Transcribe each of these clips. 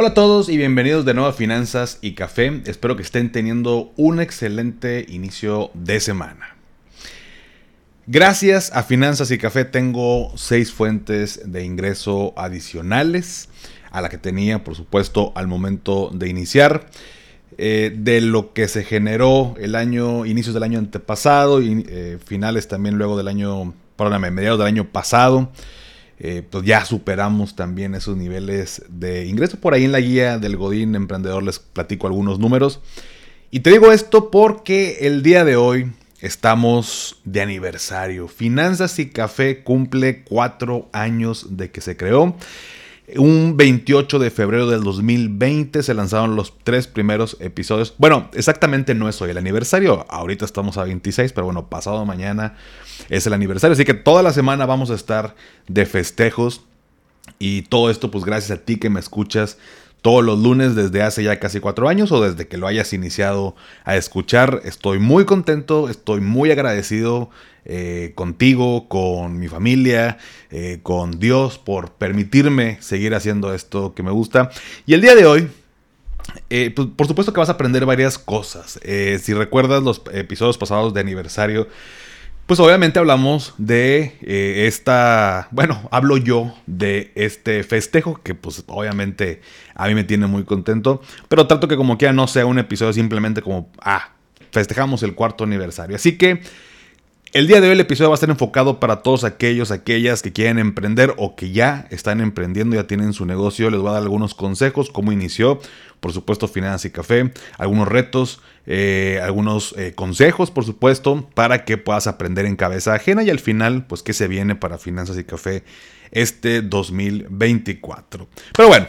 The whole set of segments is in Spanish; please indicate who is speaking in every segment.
Speaker 1: Hola a todos y bienvenidos de nuevo a Finanzas y Café. Espero que estén teniendo un excelente inicio de semana. Gracias a Finanzas y Café tengo seis fuentes de ingreso adicionales a la que tenía, por supuesto, al momento de iniciar. Eh, de lo que se generó el año, inicios del año antepasado y eh, finales también luego del año, perdóname, mediados del año pasado. Eh, pues ya superamos también esos niveles de ingreso. Por ahí en la guía del Godín Emprendedor les platico algunos números. Y te digo esto porque el día de hoy estamos de aniversario. Finanzas y Café cumple cuatro años de que se creó. Un 28 de febrero del 2020 se lanzaron los tres primeros episodios. Bueno, exactamente no es hoy el aniversario. Ahorita estamos a 26, pero bueno, pasado mañana es el aniversario. Así que toda la semana vamos a estar de festejos. Y todo esto, pues gracias a ti que me escuchas todos los lunes desde hace ya casi cuatro años o desde que lo hayas iniciado a escuchar. Estoy muy contento, estoy muy agradecido eh, contigo, con mi familia, eh, con Dios por permitirme seguir haciendo esto que me gusta. Y el día de hoy, eh, pues, por supuesto que vas a aprender varias cosas. si recuerdas los episodios pasados de aniversario, pues obviamente hablamos de eh, esta, bueno, hablo yo de este festejo que pues obviamente a mí me tiene muy contento, pero trato que como quiera no sea un episodio simplemente como, ah, festejamos el cuarto aniversario. Así que el día de hoy el episodio va a estar enfocado para todos aquellos, aquellas que quieren emprender o que ya están emprendiendo, ya tienen su negocio. Les voy a dar algunos consejos, cómo inició, por supuesto, Finanzas y Café, algunos retos, eh, algunos eh, consejos, por supuesto, para que puedas aprender en cabeza ajena y al final, pues, qué se viene para Finanzas y Café este 2024. Pero bueno,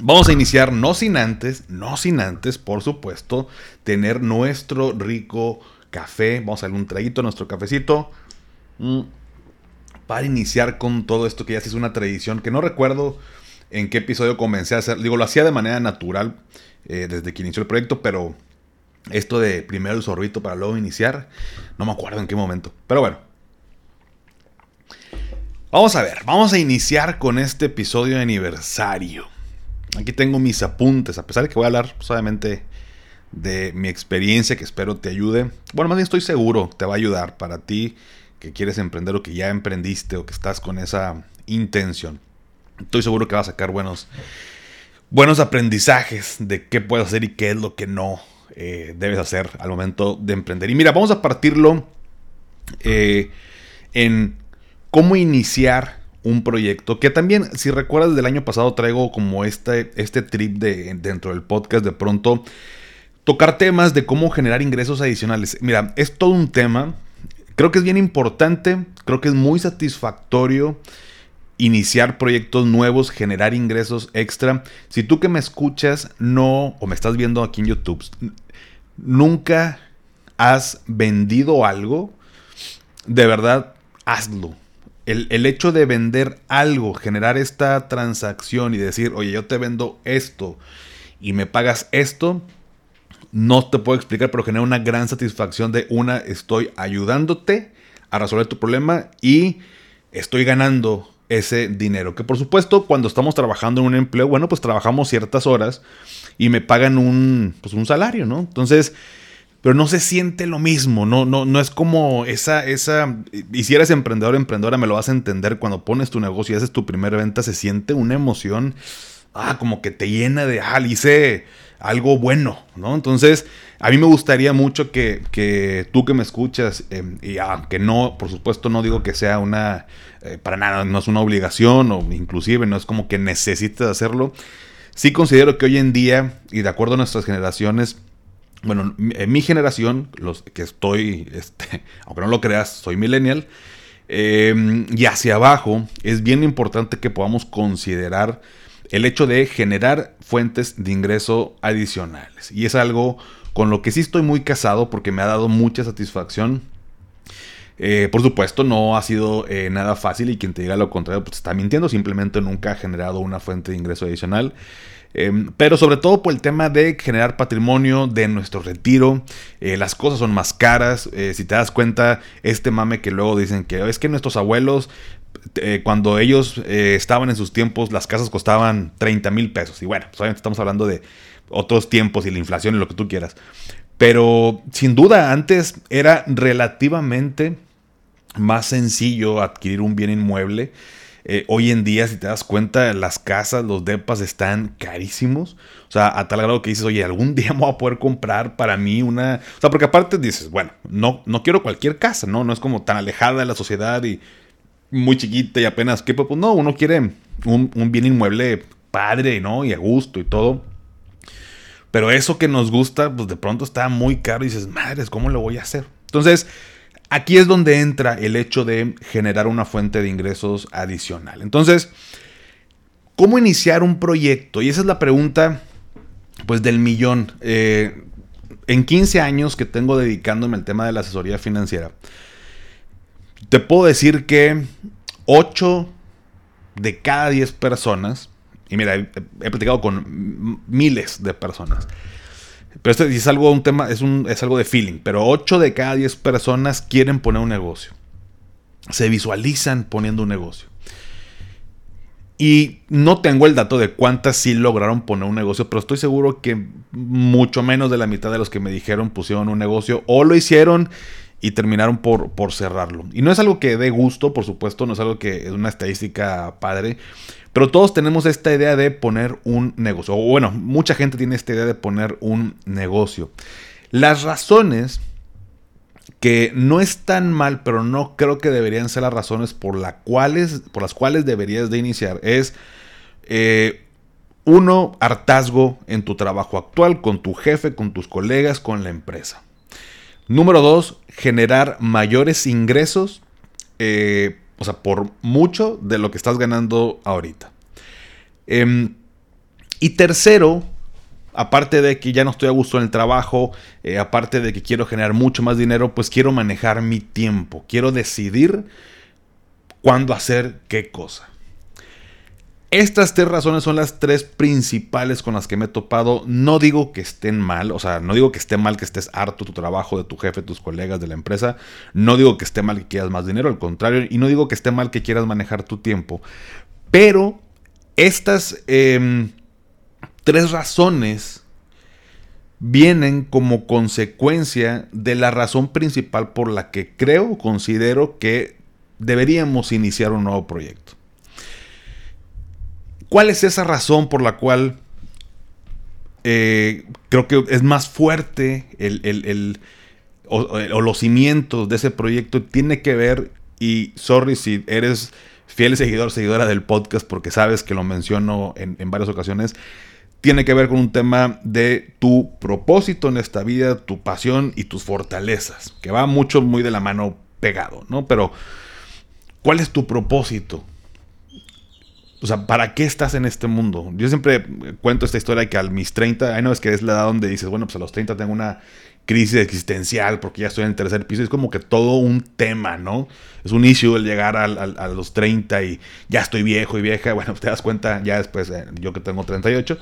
Speaker 1: Vamos a iniciar no sin antes, no sin antes, por supuesto, tener nuestro rico café. Vamos a darle un traguito a nuestro cafecito. Mm. Para iniciar con todo esto que ya es una tradición, que no recuerdo en qué episodio comencé a hacer. Digo, lo hacía de manera natural eh, desde que inició el proyecto, pero esto de primero el sorbito para luego iniciar, no me acuerdo en qué momento. Pero bueno. Vamos a ver, vamos a iniciar con este episodio de aniversario. Aquí tengo mis apuntes, a pesar de que voy a hablar, pues, de mi experiencia que espero te ayude. Bueno, más bien estoy seguro te va a ayudar para ti que quieres emprender o que ya emprendiste o que estás con esa intención. Estoy seguro que vas a sacar buenos, buenos aprendizajes de qué puedes hacer y qué es lo que no eh, debes hacer al momento de emprender. Y mira, vamos a partirlo eh, en cómo iniciar un proyecto que también, si recuerdas del año pasado, traigo como este, este trip de, dentro del podcast de pronto tocar temas de cómo generar ingresos adicionales. Mira, es todo un tema. Creo que es bien importante, creo que es muy satisfactorio iniciar proyectos nuevos, generar ingresos extra. Si tú que me escuchas no, o me estás viendo aquí en YouTube, nunca has vendido algo, de verdad, hazlo. El, el, hecho de vender algo, generar esta transacción y decir, oye, yo te vendo esto y me pagas esto, no te puedo explicar, pero genera una gran satisfacción de una, estoy ayudándote a resolver tu problema y estoy ganando ese dinero. Que por supuesto, cuando estamos trabajando en un empleo, bueno, pues trabajamos ciertas horas y me pagan un, pues un salario, ¿no? Entonces, pero no se siente lo mismo, no, no, no es como esa, esa, y si eres emprendedor, emprendedora, me lo vas a entender, cuando pones tu negocio y haces tu primera venta, se siente una emoción, ah, como que te llena de, ah, algo bueno, ¿no? Entonces, a mí me gustaría mucho que, tú que me escuchas, em, y aunque no, por supuesto no digo que sea una, eh, para nada, no es una obligación o inclusive no es como que necesites hacerlo, sí considero que hoy en día, y de acuerdo a nuestras generaciones, bueno, en mi generación, los que estoy, este, aunque no lo creas, soy millennial, em, y hacia abajo, es bien importante que podamos considerar el hecho de generar fuentes de ingreso adicionales. Y es algo con lo que sí estoy muy casado porque me ha dado mucha satisfacción. Eh, por supuesto, no ha sido eh, nada fácil y quien te diga lo contrario, pues está mintiendo. Simplemente nunca ha generado una fuente de ingreso adicional. Em, pero sobre todo por el tema de generar patrimonio de nuestro retiro. Eh, las cosas son más caras. si te das cuenta, este mame que luego dicen que es que nuestros abuelos cuando ellos estaban en sus tiempos, las casas costaban 30 mil pesos. Y bueno, pues obviamente estamos hablando de otros tiempos y la inflación y lo que tú quieras. Pero sin duda antes era relativamente más sencillo adquirir un bien inmueble. Eh, hoy en día, si te das cuenta, las casas, los depas están carísimos. O sea, a tal grado que dices, oye, algún día me voy a poder comprar para mí una. O sea, porque aparte dices, bueno, no, no quiero cualquier casa, ¿no? No es como tan alejada de la sociedad y muy chiquita y apenas que, pues no, uno quiere un, un bien inmueble padre, ¿no? Y a gusto y todo. Pero eso que nos gusta, pues de pronto está muy caro y dices, madres, ¿cómo lo voy a hacer? Entonces, aquí es donde entra el hecho de generar una fuente de ingresos adicional. Entonces, ¿cómo iniciar un proyecto? Y esa es la pregunta, pues, del millón. Eh, en 15 años que tengo dedicándome al tema de la asesoría financiera, te puedo decir que 8 de cada 10 personas y mira, he, platicado con miles de personas. Pero esto es algo, un tema, es, un, es algo de feeling. Pero 8 de cada 10 personas quieren poner un negocio. Se visualizan poniendo un negocio. Y no tengo el dato de cuántas sí lograron poner un negocio, pero estoy seguro que mucho menos de la mitad de los que me dijeron pusieron un negocio o lo hicieron y terminaron por, por cerrarlo. Y no es algo que dé gusto, por supuesto, no es algo que es una estadística padre, pero todos tenemos esta idea de poner un negocio. O bueno, mucha gente tiene esta idea de poner un negocio. Las razones que no están mal, pero no creo que deberían ser las razones por, cuales, por las cuales deberías de iniciar, es eh, uno, hartazgo en tu trabajo actual, con tu jefe, con tus colegas, con la empresa. Número dos, generar mayores ingresos eh, o sea, por mucho de lo que estás ganando ahorita. Em, y tercero, aparte de que ya no estoy a gusto en el trabajo, eh, aparte de que quiero generar mucho más dinero, pues quiero manejar mi tiempo. Quiero decidir cuándo hacer qué cosa. Estas tres razones son las tres principales con las que me he topado. No digo que estén mal, o sea, no digo que esté mal que estés harto de tu trabajo, de tu jefe, de tus colegas, de la empresa. No digo que esté mal que quieras más dinero, al contrario. Y no digo que esté mal que quieras manejar tu tiempo. Pero estas em, tres razones vienen como consecuencia de la razón principal por la que creo, considero que deberíamos iniciar un nuevo proyecto. ¿Cuál es esa razón por la cual eh, creo que es más fuerte el, o, los cimientos de ese proyecto? Tiene que ver, y sorry si eres fiel seguidor, seguidora del podcast, porque sabes que lo menciono en, en varias ocasiones, tiene que ver con un tema de tu propósito en esta vida, tu pasión y tus fortalezas, que va mucho, muy de la mano pegado, ¿no? Pero, ¿cuál es tu propósito? O sea, ¿para qué estás en este mundo? Yo siempre cuento esta historia de que a mis 30, ahí no es que es la edad donde dices, bueno, pues a los 30 tengo una crisis existencial porque ya estoy en el tercer piso. Es como que todo un tema, ¿no? Es un issue el llegar a, los 30 y ya estoy viejo y vieja. Bueno, te das cuenta ya después, eh, yo que tengo 38,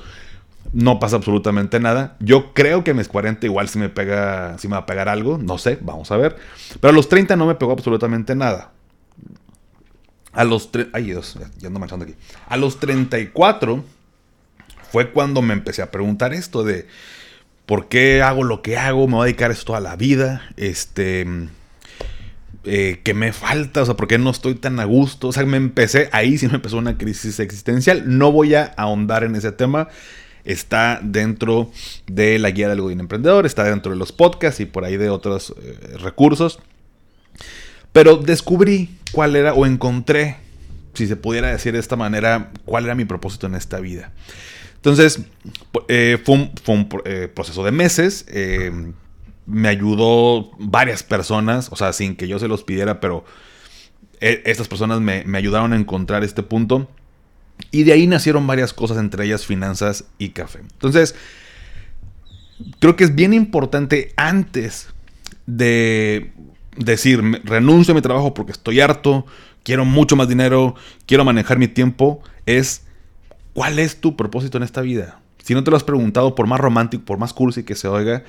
Speaker 1: no pasa absolutamente nada. Yo creo que a mis 40 igual si me pega, si me va a pegar algo, no sé, vamos a ver. Pero a los 30 no me pegó absolutamente nada. A los Ay, Dios, ya aquí. A los 34 fue cuando me empecé a preguntar esto de por qué hago lo que hago, me voy a dedicar esto a la vida, este, eh, ¿qué me falta? O sea, ¿por qué no estoy tan a gusto? O sea, me empecé, ahí sí me empezó una crisis existencial. No voy a ahondar en ese tema. Está dentro de la guía del Godín Emprendedor, está dentro de los podcasts y por ahí de otros eh, recursos. Pero descubrí cuál era, o encontré, si se pudiera decir de esta manera, cuál era mi propósito en esta vida. Entonces, eh, fue un, eh, proceso de meses. Eh, me ayudó varias personas, o sea, sin que yo se los pidiera, pero estas personas me ayudaron a encontrar este punto. Y de ahí nacieron varias cosas, entre ellas finanzas y café. Entonces, creo que es bien importante antes de decir, renuncio a mi trabajo porque estoy harto, quiero mucho más dinero, quiero manejar mi tiempo, es ¿cuál es tu propósito en esta vida? Si no te lo has preguntado, por más romántico, por más cursi que se oiga,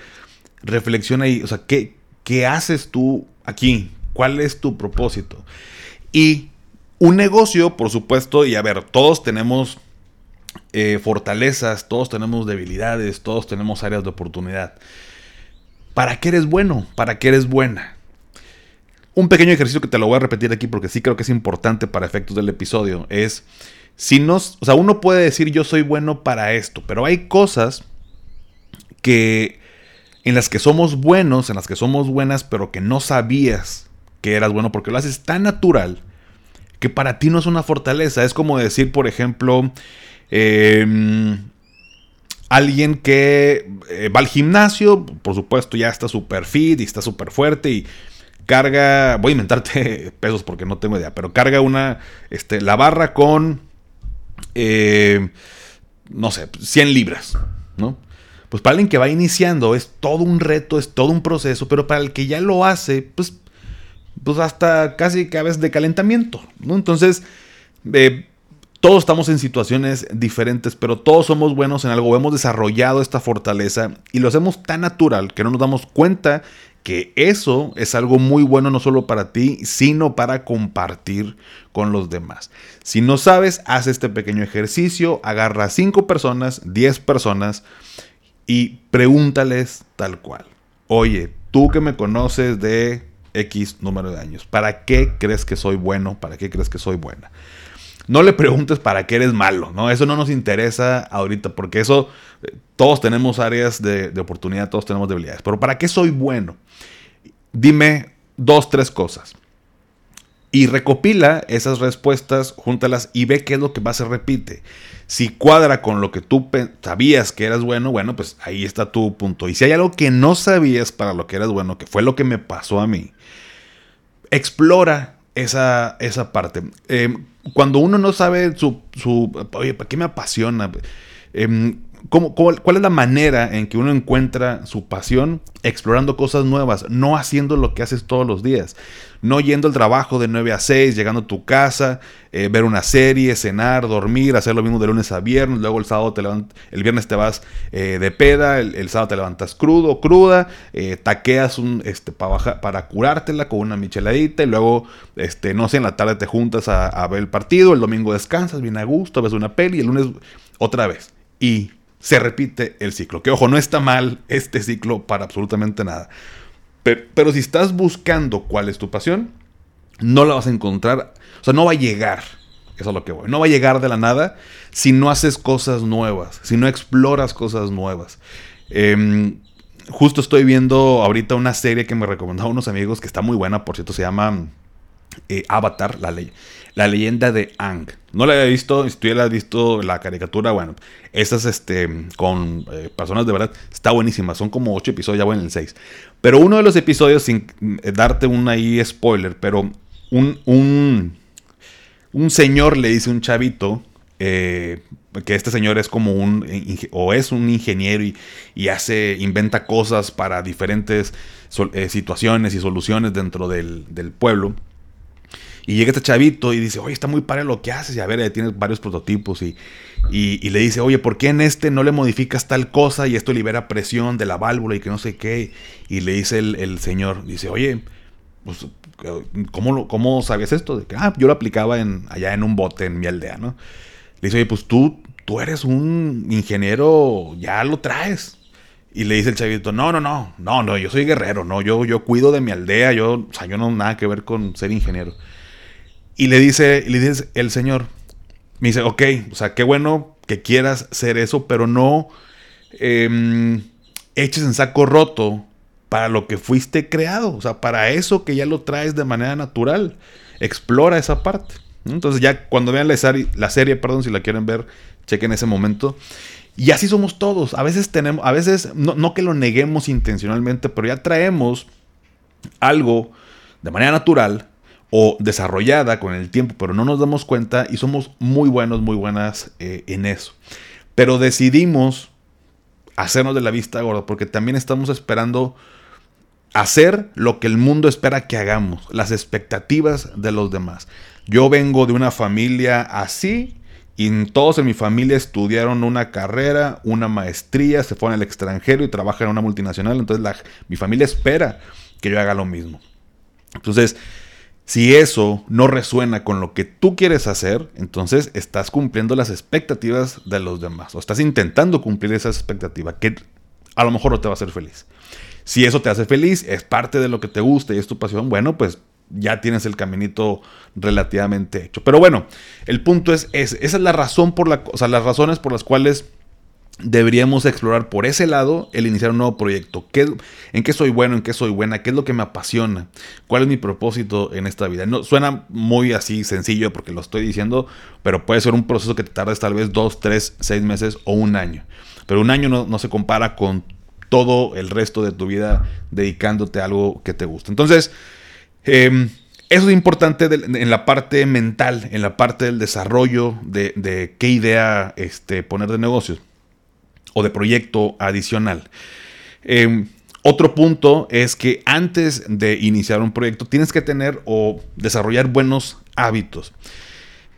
Speaker 1: reflexiona ahí, o sea, ¿qué, qué haces tú aquí? ¿Cuál es tu propósito? Y un negocio, por supuesto, y a ver, todos tenemos eh, fortalezas, todos tenemos debilidades, todos tenemos áreas de oportunidad. ¿Para qué eres bueno? ¿Para qué eres buena? Un pequeño ejercicio que te lo voy a repetir aquí porque sí creo que es importante para efectos del episodio es, si nos, o sea, uno puede decir yo soy bueno para esto, pero hay cosas que en las que somos buenos, en las que somos buenas, pero que no sabías que eras bueno porque lo haces tan natural que para ti no es una fortaleza. Es como decir, por ejemplo, em, alguien que eh, va al gimnasio, por supuesto ya está súper fit y está súper fuerte y carga, voy a inventarte pesos porque no tengo idea, pero carga una, este, la barra con, eh, no sé, 100 libras, ¿no? Pues para alguien que va iniciando es todo un reto, es todo un proceso, pero para el que ya lo hace, pues, pues hasta casi que a veces de calentamiento, ¿no? Entonces, eh, todos estamos en situaciones diferentes, pero todos somos buenos en algo. Hemos desarrollado esta fortaleza y lo hacemos tan natural que no nos damos cuenta que eso es algo muy bueno no solo para ti, sino para compartir con los demás. Si no sabes, haz este pequeño ejercicio, agarra 5 personas, 10 personas y pregúntales tal cual. Oye, tú que me conoces de X número de años, ¿para qué crees que soy bueno? ¿Para qué crees que soy buena? No le preguntes para qué eres malo, ¿no? Eso no nos interesa ahorita, porque eso, eh, todos tenemos áreas de, oportunidad, todos tenemos debilidades. Pero ¿para qué soy bueno? Dime dos, tres cosas. Y recopila esas respuestas, júntalas y ve qué es lo que más se repite. Si cuadra con lo que tú sabías que eras bueno, bueno, pues ahí está tu punto. Y si hay algo que no sabías para lo que eras bueno, que fue lo que me pasó a mí, explora esa, esa parte. Eh, cuando uno no sabe su, su oye, ¿para qué me apasiona? Eh, cuál es la manera en que uno encuentra su pasión? Explorando cosas nuevas, no haciendo lo que haces todos los días. No yendo al trabajo de 9 a 6, llegando a tu casa, eh, ver una serie, cenar, dormir, hacer lo mismo de lunes a viernes, luego el sábado te el viernes te vas eh, de peda, el, sábado te levantas crudo, cruda, eh, taqueas un, este, para, curártela con una micheladita y luego, este, no sé, en la tarde te juntas a, a ver el partido, el domingo descansas, bien a gusto, ves una peli el lunes otra vez. Y se repite el ciclo. Que ojo, no está mal este ciclo para absolutamente nada. Pero, si estás buscando cuál es tu pasión, no la vas a encontrar. O sea, no va a llegar. Eso es lo que voy. No va a llegar de la nada si no haces cosas nuevas, si no exploras cosas nuevas. Em, justo estoy viendo ahorita una serie que me recomendaron unos amigos que está muy buena, por cierto, se llama eh, Avatar, la ley. La leyenda de Ang. No la había visto, si tú ya has visto la caricatura, bueno, estas este, con eh, personas de verdad, está buenísima. Son como ocho episodios, ya voy en el 6. Pero uno de los episodios, sin eh, darte un ahí spoiler, pero un, un, un señor le dice a un chavito, eh, que este señor es como un, o es un ingeniero y, hace, inventa cosas para diferentes situaciones y soluciones dentro del, del pueblo. Y llega este chavito y dice, oye, está muy padre lo que haces. Y a ver, tiene tienes varios prototipos. Y, y, le dice, oye, ¿por qué en este no le modificas tal cosa? Y esto libera presión de la válvula y que no sé qué. Y le dice el, señor, dice, oye, pues, ¿cómo, ¿cómo sabes esto? Ah, yo lo aplicaba en, allá en un bote en mi aldea, ¿no? Le dice, oye, pues tú, tú eres un ingeniero, ya lo traes. Y le dice el chavito, no, no, no, no, no, yo soy guerrero, no, yo, yo cuido de mi aldea, yo, o sea, yo no nada que ver con ser ingeniero. Y le dice, le dice el Señor, me dice, ok, o sea, qué bueno que quieras ser eso, pero no em, eches en saco roto para lo que fuiste creado, o sea, para eso que ya lo traes de manera natural. Explora esa parte. Entonces ya cuando vean la serie, la serie, perdón, si la quieren ver, chequen ese momento. Y así somos todos. A veces tenemos, a veces, no, no que lo neguemos intencionalmente, pero ya traemos algo de manera natural o desarrollada con el tiempo, pero no nos damos cuenta y somos muy buenos, muy buenas eh, en eso. Pero decidimos hacernos de la vista gorda, porque también estamos esperando hacer lo que el mundo espera que hagamos, las expectativas de los demás. Yo vengo de una familia así y todos en mi familia estudiaron una carrera, una maestría, se fueron al extranjero y trabajan en una multinacional, entonces mi familia espera que yo haga lo mismo. Entonces, si eso no resuena con lo que tú quieres hacer, entonces estás cumpliendo las expectativas de los demás o estás intentando cumplir esa expectativa que a lo mejor no te va a hacer feliz. Si eso te hace feliz, es parte de lo que te gusta y es tu pasión, bueno, pues ya tienes el caminito relativamente hecho. Pero bueno, el punto es esa es la razón por la, o las razones por las cuales deberíamos explorar por ese lado el iniciar un nuevo proyecto. ¿Qué, ¿En qué soy bueno? ¿En qué soy buena? ¿Qué es lo que me apasiona? ¿Cuál es mi propósito en esta vida? No, suena muy así sencillo porque lo estoy diciendo, pero puede ser un proceso que te tardes tal vez dos, tres, seis meses o un año. Pero un año no, se compara con todo el resto de tu vida dedicándote a algo que te gusta. Entonces, em, eso es importante en la parte mental, en la parte del desarrollo de, de qué idea este, poner de negocios o de proyecto adicional. Em, otro punto es que antes de iniciar un proyecto tienes que tener o desarrollar buenos hábitos.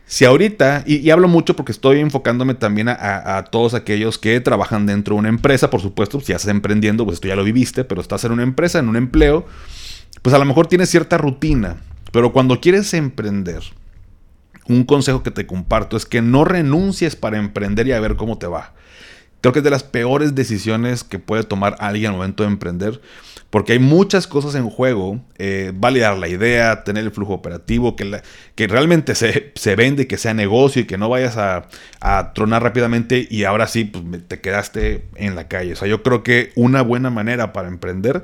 Speaker 1: Si ahorita, y, hablo mucho porque estoy enfocándome también a, todos aquellos que trabajan dentro de una empresa, por supuesto, si ya estás emprendiendo, pues esto ya lo viviste, pero estás en una empresa, en un empleo, pues a lo mejor tienes cierta rutina, pero cuando quieres emprender, un consejo que te comparto es que no renuncies para emprender y a ver cómo te va. Creo que es de las peores decisiones que puede tomar alguien al momento de emprender, porque hay muchas cosas en juego. Eh, validar la idea, tener el flujo operativo, que, que realmente se, se, vende, que sea negocio y que no vayas a, tronar rápidamente y ahora sí pues, te quedaste en la calle. O sea, yo creo que una buena manera para emprender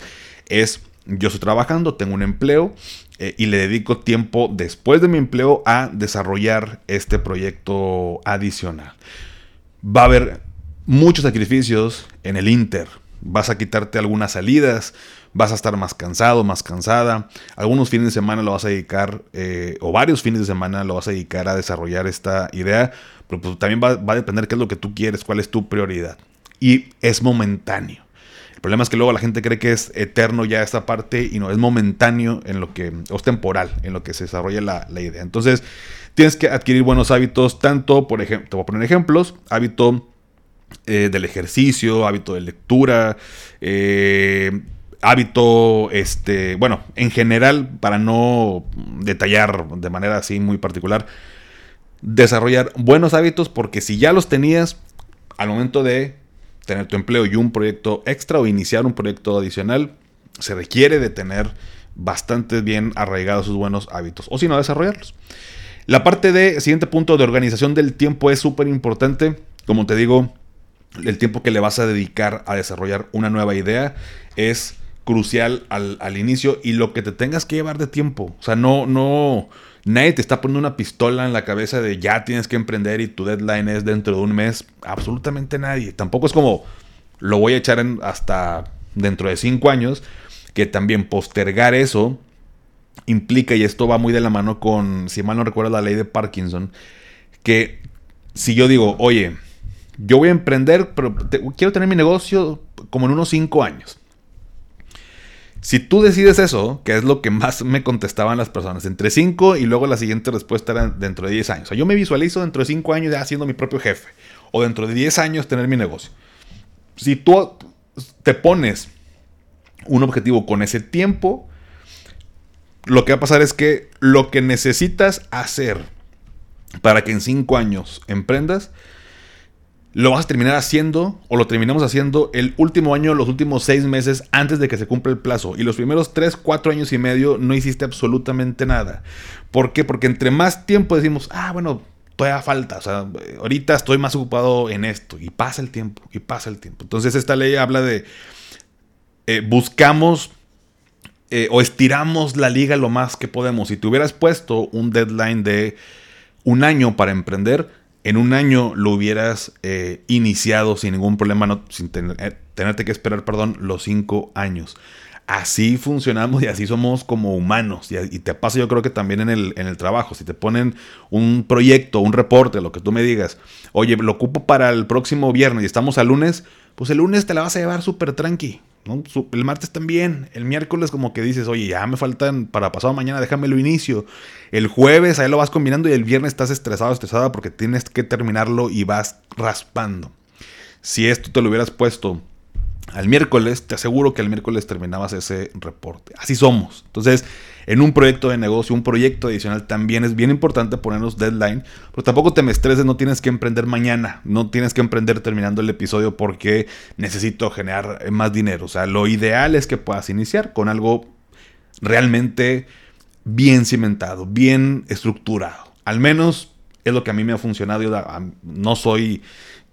Speaker 1: es, yo estoy trabajando, tengo un empleo eh, y le dedico tiempo después de mi empleo a desarrollar este proyecto adicional. Va a haber muchos sacrificios en el Inter. Vas a quitarte algunas salidas, vas a estar más cansado, más cansada. Algunos fines de semana lo vas a dedicar, eh, o varios fines de semana lo vas a dedicar a desarrollar esta idea, pero pues también va, a depender qué es lo que tú quieres, cuál es tu prioridad. Y es momentáneo. El problema es que luego la gente cree que es eterno ya esta parte y no, es momentáneo en lo que, o es temporal en lo que se desarrolla la, la idea. Entonces, tienes que adquirir buenos hábitos, tanto, por ejemplo, te voy a poner ejemplos, hábito eh, del ejercicio, hábito de lectura, eh, hábito, este, bueno, en general, para no detallar de manera así muy particular, desarrollar buenos hábitos porque si ya los tenías al momento de tener tu empleo y un proyecto extra o iniciar un proyecto adicional, se requiere de tener bastante bien arraigados sus buenos hábitos o si no desarrollarlos. La parte de siguiente punto de organización del tiempo es súper importante. Como te digo, el tiempo que le vas a dedicar a desarrollar una nueva idea es crucial al, inicio y lo que te tengas que llevar de tiempo. O sea, no, no, nadie te está poniendo una pistola en la cabeza de ya tienes que emprender y tu deadline es dentro de un mes. Absolutamente nadie. Tampoco es como lo voy a echar hasta dentro de cinco años, que también postergar eso implica, y esto va muy de la mano con, si mal no recuerdo, la ley de Parkinson, que si yo digo, oye, yo voy a emprender, pero quiero tener mi negocio como en unos 5 años. Si tú decides eso, que es lo que más me contestaban las personas, entre 5 y luego la siguiente respuesta era dentro de 10 años. O sea, yo me visualizo dentro de 5 años ya siendo mi propio jefe. O dentro de 10 años tener mi negocio. Si tú te pones un objetivo con ese tiempo, lo que va a pasar es que lo que necesitas hacer para que en 5 años emprendas lo vas a terminar haciendo o lo terminamos haciendo el último año, los últimos seis meses antes de que se cumpla el plazo. Y los primeros tres, cuatro años y medio no hiciste absolutamente nada. ¿Por qué? Porque entre más tiempo decimos, ah, bueno, todavía falta. O sea, ahorita estoy más ocupado en esto. Y pasa el tiempo, y pasa el tiempo. Entonces esta ley habla de eh, buscamos eh, o estiramos la liga lo más que podemos. Si te hubieras puesto un deadline de un año para emprender, en un año lo hubieras eh, iniciado sin ningún problema, no, sin eh, tenerte que esperar, perdón, los cinco años. Así funcionamos y así somos como humanos. Y, te pasa yo creo que también en el, en el, trabajo. Si te ponen un proyecto, un reporte, lo que tú me digas, oye, lo ocupo para el próximo viernes y estamos al lunes, pues el lunes te la vas a llevar súper tranqui. El martes también, el miércoles como que dices, oye, ya me faltan para pasado mañana, déjame lo inicio. El jueves ahí lo vas combinando y el viernes estás estresado, estresada porque tienes que terminarlo y vas raspando. Si esto te lo hubieras puesto al miércoles, te aseguro que el miércoles terminabas ese reporte. Así somos. Entonces, en un proyecto de negocio, un proyecto adicional, también es bien importante ponernos deadline, pero tampoco te me estreses, no tienes que emprender mañana, no tienes que emprender terminando el episodio porque necesito generar más dinero. O sea, lo ideal es que puedas iniciar con algo realmente bien cimentado, bien estructurado. Al menos es lo que a mí me ha funcionado. Yo no soy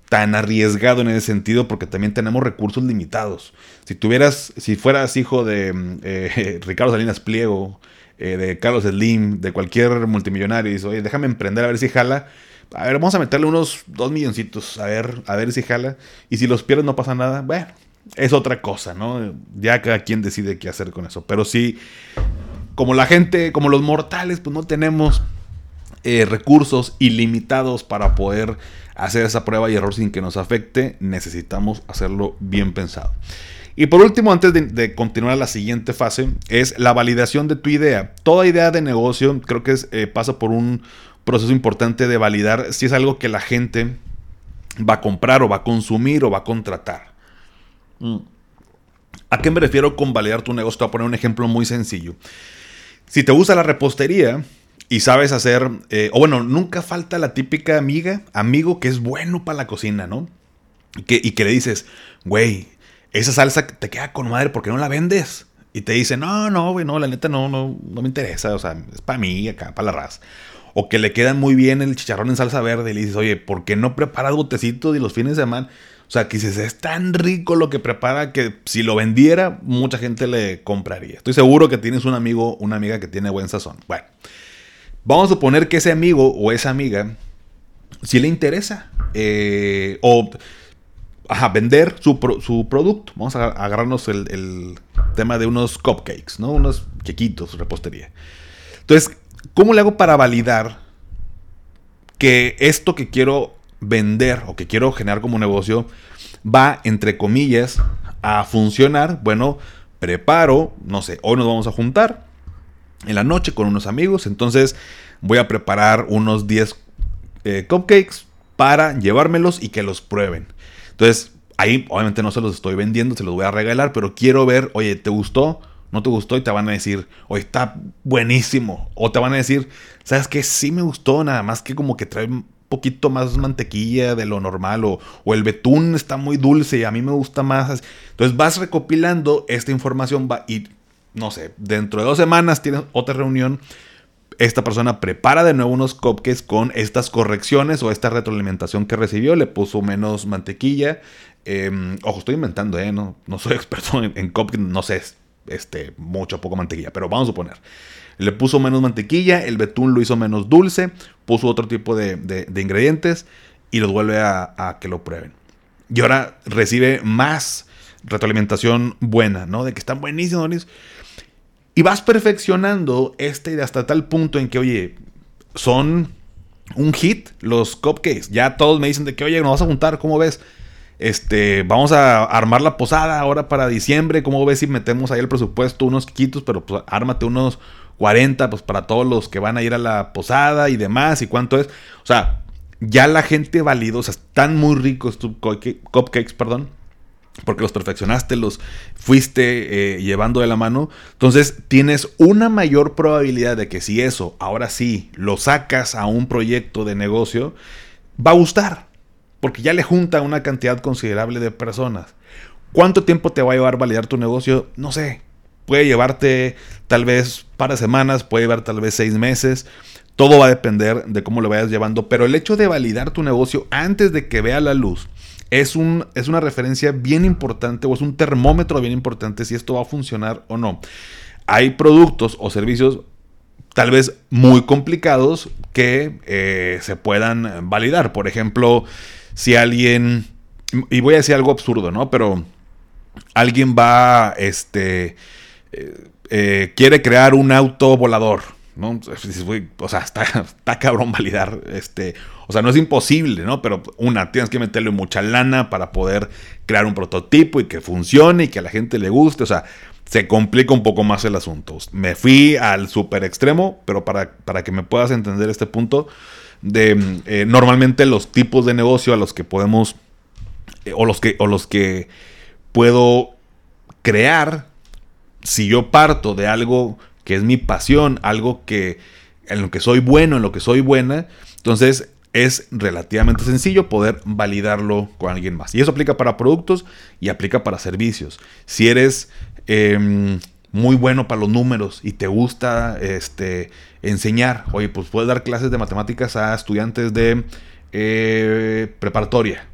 Speaker 1: tan arriesgado en ese sentido porque también tenemos recursos limitados. Si tuvieras, si fueras hijo de mm, eh, Ricardo Salinas Pliego, eh, de Carlos Slim, de cualquier multimillonario, y dices, oye, déjame emprender a ver si jala. A ver, vamos a meterle unos dos milloncitos, a ver, a ver si jala. Y si los pierdes no pasa nada, bueno, es otra cosa, ¿no? Ya cada quien decide qué hacer con eso. Pero sí, como la gente, como los mortales, pues no tenemos eh, recursos ilimitados para poder hacer esa prueba y error sin que nos afecte, necesitamos hacerlo bien pensado. Y por último, antes de, continuar a la siguiente fase, es la validación de tu idea. Toda idea de negocio creo que eh, pasa por un proceso importante de validar si es algo que la gente va a comprar o va a consumir o va a contratar. Mm. ¿A qué me refiero con validar tu negocio? Te voy a poner un ejemplo muy sencillo. Si te gusta la repostería, y sabes hacer, eh, o bueno, nunca falta la típica amiga, amigo que es bueno para la cocina, ¿no? Y que, y que le dices, güey, esa salsa te queda con madre, ¿por qué no la vendes? Y te dice, no, no, güey, no, la neta no, no, no me interesa, o sea, es para mí, acá, para la raza. O que le quedan muy bien el chicharrón en salsa verde y le dices, oye, ¿por qué no preparas botecitos y los fines de semana? O sea, que dices, es tan rico lo que prepara que si lo vendiera, mucha gente le compraría. Estoy seguro que tienes un amigo, una amiga que tiene buen sazón. Bueno. Vamos a suponer que ese amigo o esa amiga si le interesa eh, o vender su, producto. Vamos a agarrarnos el, tema de unos cupcakes, ¿no? Unos quequitos, repostería. Entonces, ¿cómo le hago para validar que esto que quiero vender o que quiero generar como negocio va, entre comillas, a funcionar? Bueno, preparo, no sé, hoy nos vamos a juntar, en la noche con unos amigos. Entonces voy a preparar unos 10 eh, cupcakes para llevármelos y que los prueben. Entonces ahí obviamente no se los estoy vendiendo, se los voy a regalar, pero quiero ver, oye, ¿te gustó? ¿No te gustó? Y te van a decir, oye, está buenísimo. O te van a decir, ¿sabes qué? Sí me gustó, nada más que como que trae un poquito más mantequilla de lo normal. O, o el betún está muy dulce y a mí me gusta más. Entonces vas recopilando esta información va, y no sé, dentro de dos semanas tienes otra reunión. Esta persona prepara de nuevo unos cupcakes con estas correcciones o esta retroalimentación que recibió. Le puso menos mantequilla. Em, ojo, estoy inventando, ¿eh? No, no soy experto en, cupcakes, no sé este, mucho poco mantequilla, pero vamos a suponer. Le puso menos mantequilla, el betún lo hizo menos dulce, puso otro tipo de, ingredientes y los vuelve a, a que lo prueben. Y ahora recibe más retroalimentación buena, ¿no? De que están buenísimos, buenísimos. Y vas perfeccionando este hasta tal punto en que, oye, son un hit los cupcakes. Ya todos me dicen de que, oye, nos vas a juntar, ¿cómo ves? Este, vamos a armar la posada ahora para diciembre. ¿Cómo ves si metemos ahí el presupuesto? Unos quitos, pero pues ármate unos 40, pues para todos los que van a ir a la posada y demás. ¿Y cuánto es? O sea, ya la gente validó, o sea, están muy ricos tus cupcakes, perdón porque los perfeccionaste, los fuiste eh, llevando de la mano. Entonces tienes una mayor probabilidad de que si eso, ahora sí, lo sacas a un proyecto de negocio, va a gustar, porque ya le junta una cantidad considerable de personas. ¿Cuánto tiempo te va a llevar validar tu negocio? No sé. Puede llevarte tal vez para semanas, puede llevar tal vez seis meses. Todo va a depender de cómo lo vayas llevando. Pero el hecho de validar tu negocio antes de que vea la luz es, un, es una referencia bien importante o es un termómetro bien importante si esto va a funcionar o no. Hay productos o servicios tal vez muy complicados que eh, se puedan validar. Por ejemplo, si alguien, y voy a decir algo absurdo, ¿no? Pero alguien va, este, eh, eh, quiere crear un auto volador ¿no? O sea, está, está, cabrón validar, este, o sea, no es imposible, ¿no? Pero una, tienes que meterle mucha lana para poder crear un prototipo y que funcione y que a la gente le guste, o sea, se complica un poco más el asunto. Me fui al super extremo, pero para, para que me puedas entender este punto, de eh, normalmente los tipos de negocio a los que podemos, eh, o, los que, o los que puedo crear, si yo parto de algo que es mi pasión, algo que en lo que soy bueno, en lo que soy buena, entonces es relativamente sencillo poder validarlo con alguien más. Y eso aplica para productos y aplica para servicios. Si eres em, muy bueno para los números y te gusta este, enseñar, oye, pues puedes dar clases de matemáticas a estudiantes de eh, preparatoria.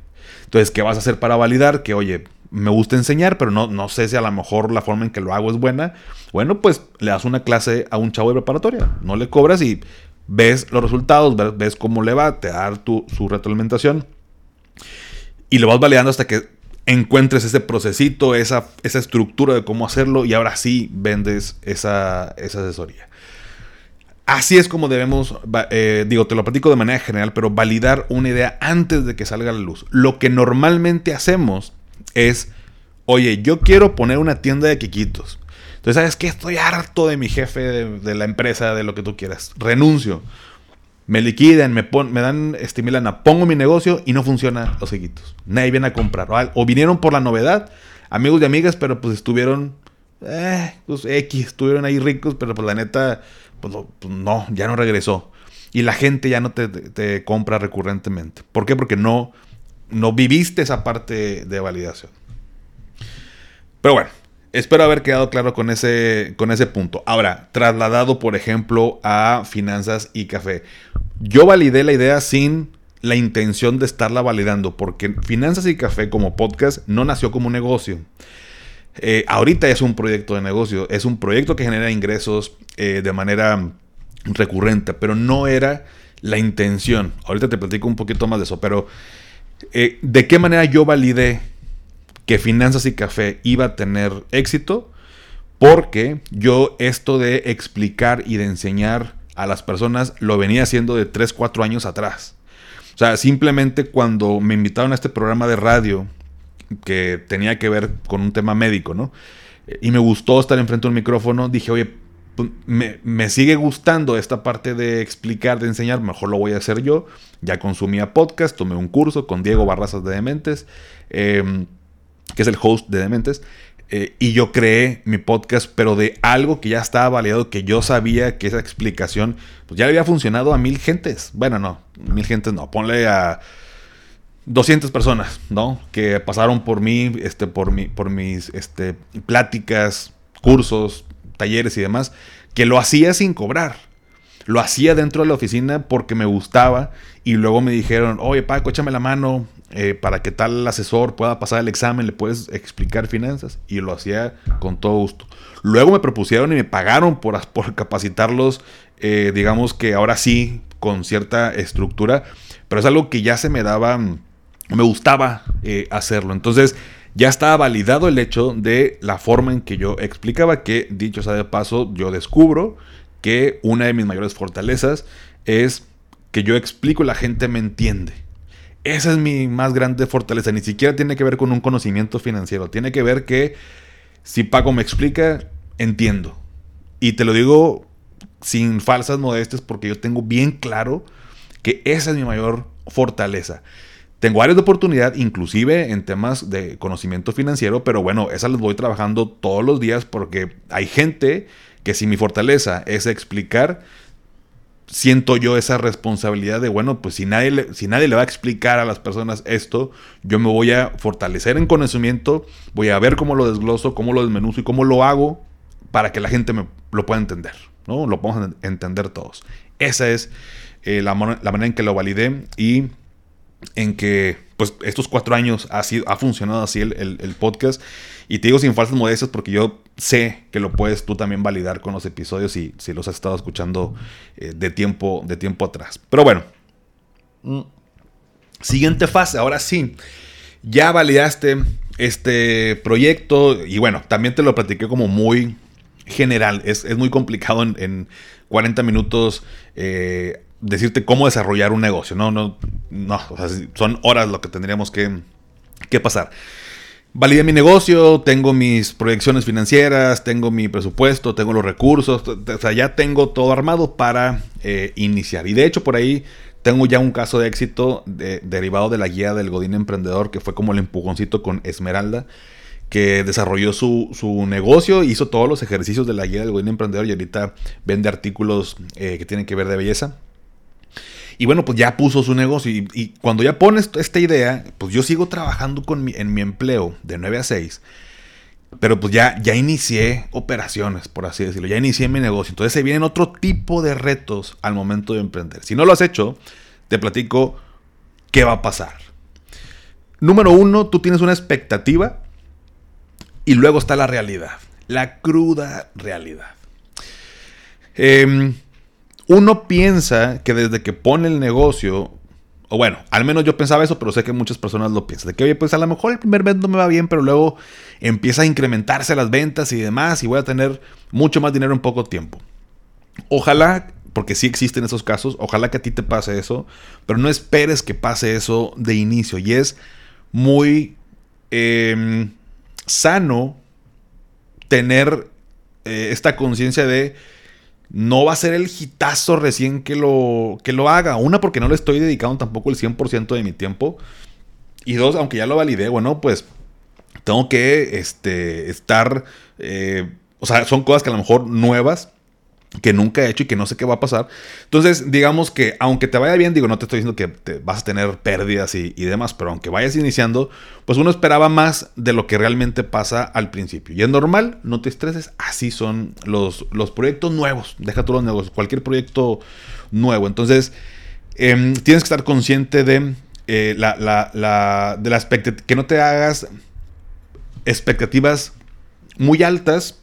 Speaker 1: Entonces, ¿qué vas a hacer para validar? Que, oye, me gusta enseñar, pero no, no sé si a lo mejor la forma en que lo hago es buena. Bueno, pues le das una clase a un chavo de preparatoria, no le cobras y ves los resultados, ves, cómo le va, te da tu, su retroalimentación y lo vas validando hasta que encuentres ese procesito, esa, esa estructura de cómo hacerlo y ahora sí vendes esa, esa asesoría. Así es como debemos, eh, digo, te lo platico de manera general, pero validar una idea antes de que salga a la luz. Lo que normalmente hacemos es, oye, yo quiero poner una tienda de quiquitos. Entonces, ¿sabes qué? Estoy harto de mi jefe, de, la empresa, de lo que tú quieras. Renuncio. Me liquidan, me, me dan este, pongo mi negocio y no funciona los quiquitos. Nadie viene a comprar. O, vinieron por la novedad, amigos y amigas, pero pues estuvieron, eh, pues X, estuvieron ahí ricos, pero pues la neta, pues, pues no, ya no regresó. Y la gente ya no te, te compra recurrentemente. ¿Por qué? Porque no no viviste esa parte de validación. Pero bueno, espero haber quedado claro con ese, con ese punto. Ahora, trasladado, por ejemplo, a finanzas y café. Yo validé la idea sin la intención de estarla validando, porque Finanzas y Café como podcast no nació como un negocio. Eh, ahorita es un proyecto de negocio, es un proyecto que genera ingresos eh, de manera recurrente, pero no era la intención. Ahorita te platico un poquito más de eso, pero eh, ¿De qué manera yo validé que Finanzas y Café iba a tener éxito? Porque yo esto de explicar y de enseñar a las personas lo venía haciendo de 3, 4 años atrás. O sea, simplemente cuando me invitaron a este programa de radio que tenía que ver con un tema médico, ¿no? Y me gustó estar enfrente de un micrófono, dije, oye, pues, me, sigue gustando esta parte de explicar, de enseñar, mejor lo voy a hacer yo. Ya consumía podcast, tomé un curso con Diego Barrazas de Dementes, em, que es el host de Dementes. Eh, y yo creé mi podcast, pero de algo que ya estaba validado, que yo sabía que esa explicación pues ya le había funcionado a mil gentes. Bueno, no, mil gentes no, ponle a 200 personas, ¿no? Que pasaron por mí, este, por, mi, por mis este, pláticas, cursos, talleres y demás, que lo hacía sin cobrar. Lo hacía dentro de la oficina porque me gustaba y luego me dijeron, oye Paco, échame la mano eh, para que tal asesor pueda pasar el examen, le puedes explicar finanzas. Y lo hacía con todo gusto. Luego me propusieron y me pagaron por, capacitarlos, eh, digamos que ahora sí, con cierta estructura, pero es algo que ya se me daba, me gustaba eh, hacerlo. Entonces, ya estaba validado el hecho de la forma en que yo explicaba que, dicho sea de paso, yo descubro que una de mis mayores fortalezas es que yo explico y la gente me entiende. Esa es mi más grande fortaleza. Ni siquiera tiene que ver con un conocimiento financiero. Tiene que ver que si Paco me explica, entiendo. Y te lo digo sin falsas modestias porque yo tengo bien claro que esa es mi mayor fortaleza. Tengo áreas de oportunidad, inclusive en temas de conocimiento financiero, pero bueno, esas las voy trabajando todos los días porque hay gente que si mi fortaleza es explicar, siento yo esa responsabilidad de, bueno, pues si nadie, le, si nadie le va a explicar a las personas esto, yo me voy a fortalecer en conocimiento, voy a ver cómo lo desgloso, cómo lo desmenuzo y cómo lo hago para que la gente me lo pueda entender, ¿no? Lo podamos entender todos. Esa es eh, la, la manera en que lo validé y en que pues estos cuatro años ha, sido, ha funcionado así el, podcast. Y te digo sin falsas modestias porque yo sé que lo puedes tú también validar con los episodios y si los has estado escuchando eh, de, tiempo, de tiempo atrás. Pero bueno. Mm. Siguiente fase, ahora sí. Ya validaste este proyecto y bueno, también te lo platiqué como muy general. Es, muy complicado en, 40 minutos eh, decirte cómo desarrollar un negocio. No, no, no. son horas lo que tendríamos que, que pasar. Validé mi negocio, tengo mis proyecciones financieras, tengo mi presupuesto, tengo los recursos, o sea, ya tengo todo armado para eh, iniciar. Y de hecho por ahí tengo ya un caso de éxito derivado de la guía del Godín Emprendedor, que fue como el empujoncito con Esmeralda, que desarrolló su, negocio, hizo todos los ejercicios de la guía del Godín Emprendedor y ahorita vende artículos eh, que tienen que ver de belleza. Y bueno, pues ya puso su negocio. Y, cuando ya pones esta idea, pues yo sigo trabajando con en mi empleo de 9 a 6. Pero pues ya, ya inicié operaciones, por así decirlo. Ya inicié mi negocio. Entonces se vienen otro tipo de retos al momento de emprender. Si no lo has hecho, te platico qué va a pasar. Número uno, tú tienes una expectativa y luego está la realidad. La cruda realidad. Eh, uno piensa que desde que pone el negocio, o bueno, al menos yo pensaba eso, pero sé que muchas personas lo piensan, de que oye, pues a lo mejor el primer mes no me va bien, pero luego empieza a incrementarse las ventas y demás, y voy a tener mucho más dinero en poco tiempo. Ojalá, porque sí existen esos casos, ojalá que a ti te pase eso, pero no esperes que pase eso de inicio, y es muy em, sano tener eh, esta conciencia de no va a ser el hitazo recién que lo, que lo haga. Una, porque no le estoy dedicando tampoco el 100% de mi tiempo. Y dos, aunque ya lo validé, bueno, pues tengo que este, estar... Eh, o sea, son cosas que a lo mejor nuevas que nunca he hecho y que no sé qué va a pasar. Entonces, digamos que aunque te vaya bien, digo, no te estoy diciendo que te vas a tener pérdidas y, demás, pero aunque vayas iniciando, pues uno esperaba más de lo que realmente pasa al principio. Y es normal, no te estreses, así son los, los proyectos nuevos, deja todos los negocios, cualquier proyecto nuevo. Entonces, em, tienes que estar consciente de, eh, la, la, de la expectativa, que no te hagas expectativas muy altas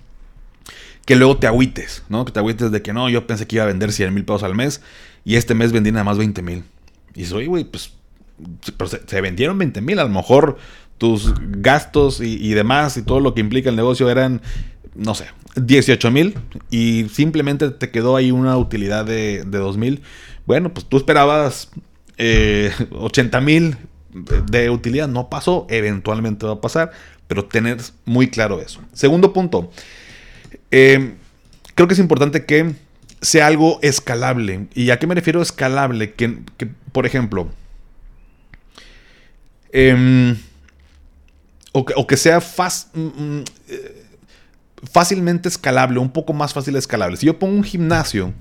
Speaker 1: que luego te agüites, ¿no? Que te agüites de que no, yo pensé que iba a vender 100 mil pesos al mes y este mes vendí nada más 20 mil. Y soy, güey, pues pero se, vendieron 20 mil, a lo mejor tus gastos y, demás y todo lo que implica el negocio eran, no sé, 18 mil y simplemente te quedó ahí una utilidad de, de 2 mil. Bueno, pues tú esperabas eh, 80 mil de utilidad, no pasó, eventualmente va a pasar, pero tener muy claro eso. Segundo punto, eh, creo que es importante que sea algo escalable. ¿Y a qué me refiero escalable? Que, por ejemplo, em, o, que, sea mm, mm, eh, fácilmente escalable, un poco más fácil escalable. Si yo pongo un gimnasio,